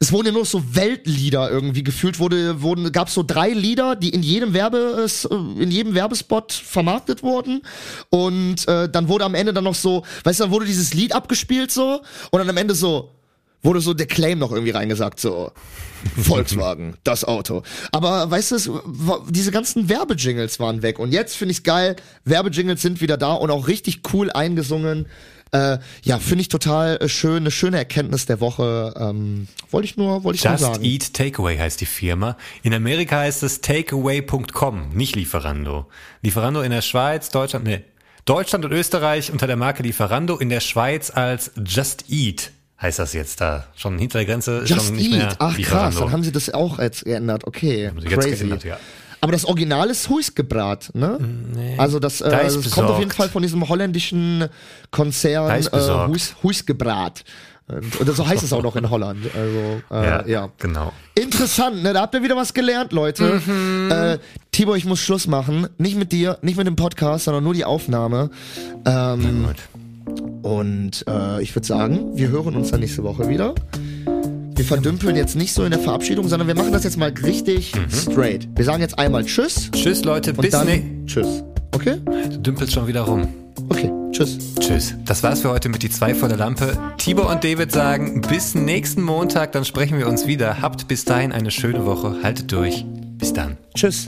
B: Es wurden ja nur so Weltlieder irgendwie gefühlt wurde, wurden, gab so drei Lieder, die in jedem Werbe, äh, in jedem Werbespot vermarktet wurden und äh, dann wurde am Ende dann noch so, weißt du, dann wurde dieses Lied abgespielt so und dann am Ende so, wurde so der Claim noch irgendwie reingesagt, so Volkswagen, das Auto. Aber weißt du, es diese ganzen Werbejingles waren weg und jetzt finde ich's geil, Werbejingles sind wieder da und auch richtig cool eingesungen. Äh, ja, finde ich total äh, schön, eine schöne Erkenntnis der Woche. Ähm, wollte ich nur, wollte ich nur
C: Just
B: sagen.
C: Eat Takeaway heißt die Firma. In Amerika heißt es takeaway.com, nicht Lieferando. Lieferando in der Schweiz, Deutschland, nee. Deutschland und Österreich unter der Marke Lieferando, in der Schweiz als Just Eat heißt das jetzt da. Schon hinter der Grenze
B: Just
C: schon nicht mehr
B: Eat. Ach krass,
C: Lieferando.
B: dann haben sie das auch jetzt geändert. Okay,
C: Haben sie jetzt
B: crazy.
C: geändert, ja.
B: Aber das Original ist Huisgebrat, ne?
C: Nee.
B: Also das, äh,
C: Da
B: das kommt auf jeden. Fall von diesem holländischen Konzern äh. Huis, Huisgebrat. Und und so heißt es auch noch in Holland. Also äh, ja.
C: ja, genau.
B: Interessant, ne? Da habt ihr wieder was gelernt, Leute.
C: Mhm.
B: Äh, Tibor, ich muss Schluss machen. Nicht mit dir, nicht mit dem Podcast, sondern nur die Aufnahme. Ähm,
C: Gut.
B: und äh, ich würde sagen, wir hören uns dann nächste Woche wieder. Wir verdümpeln jetzt nicht so in der Verabschiedung, sondern wir machen das jetzt mal richtig straight. Wir sagen jetzt einmal Tschüss
C: Tschüss Leute, Mhm. bis
B: dann
C: ne
B: Tschüss. Okay?
C: Du dümpelst schon wieder rum.
B: Okay. Tschüss.
C: Tschüss. Das war's für heute mit die zwei vor der Lampe. Tibor und David sagen bis nächsten Montag, dann sprechen wir uns wieder. Habt bis dahin eine schöne Woche. Haltet durch. Bis dann.
B: Tschüss.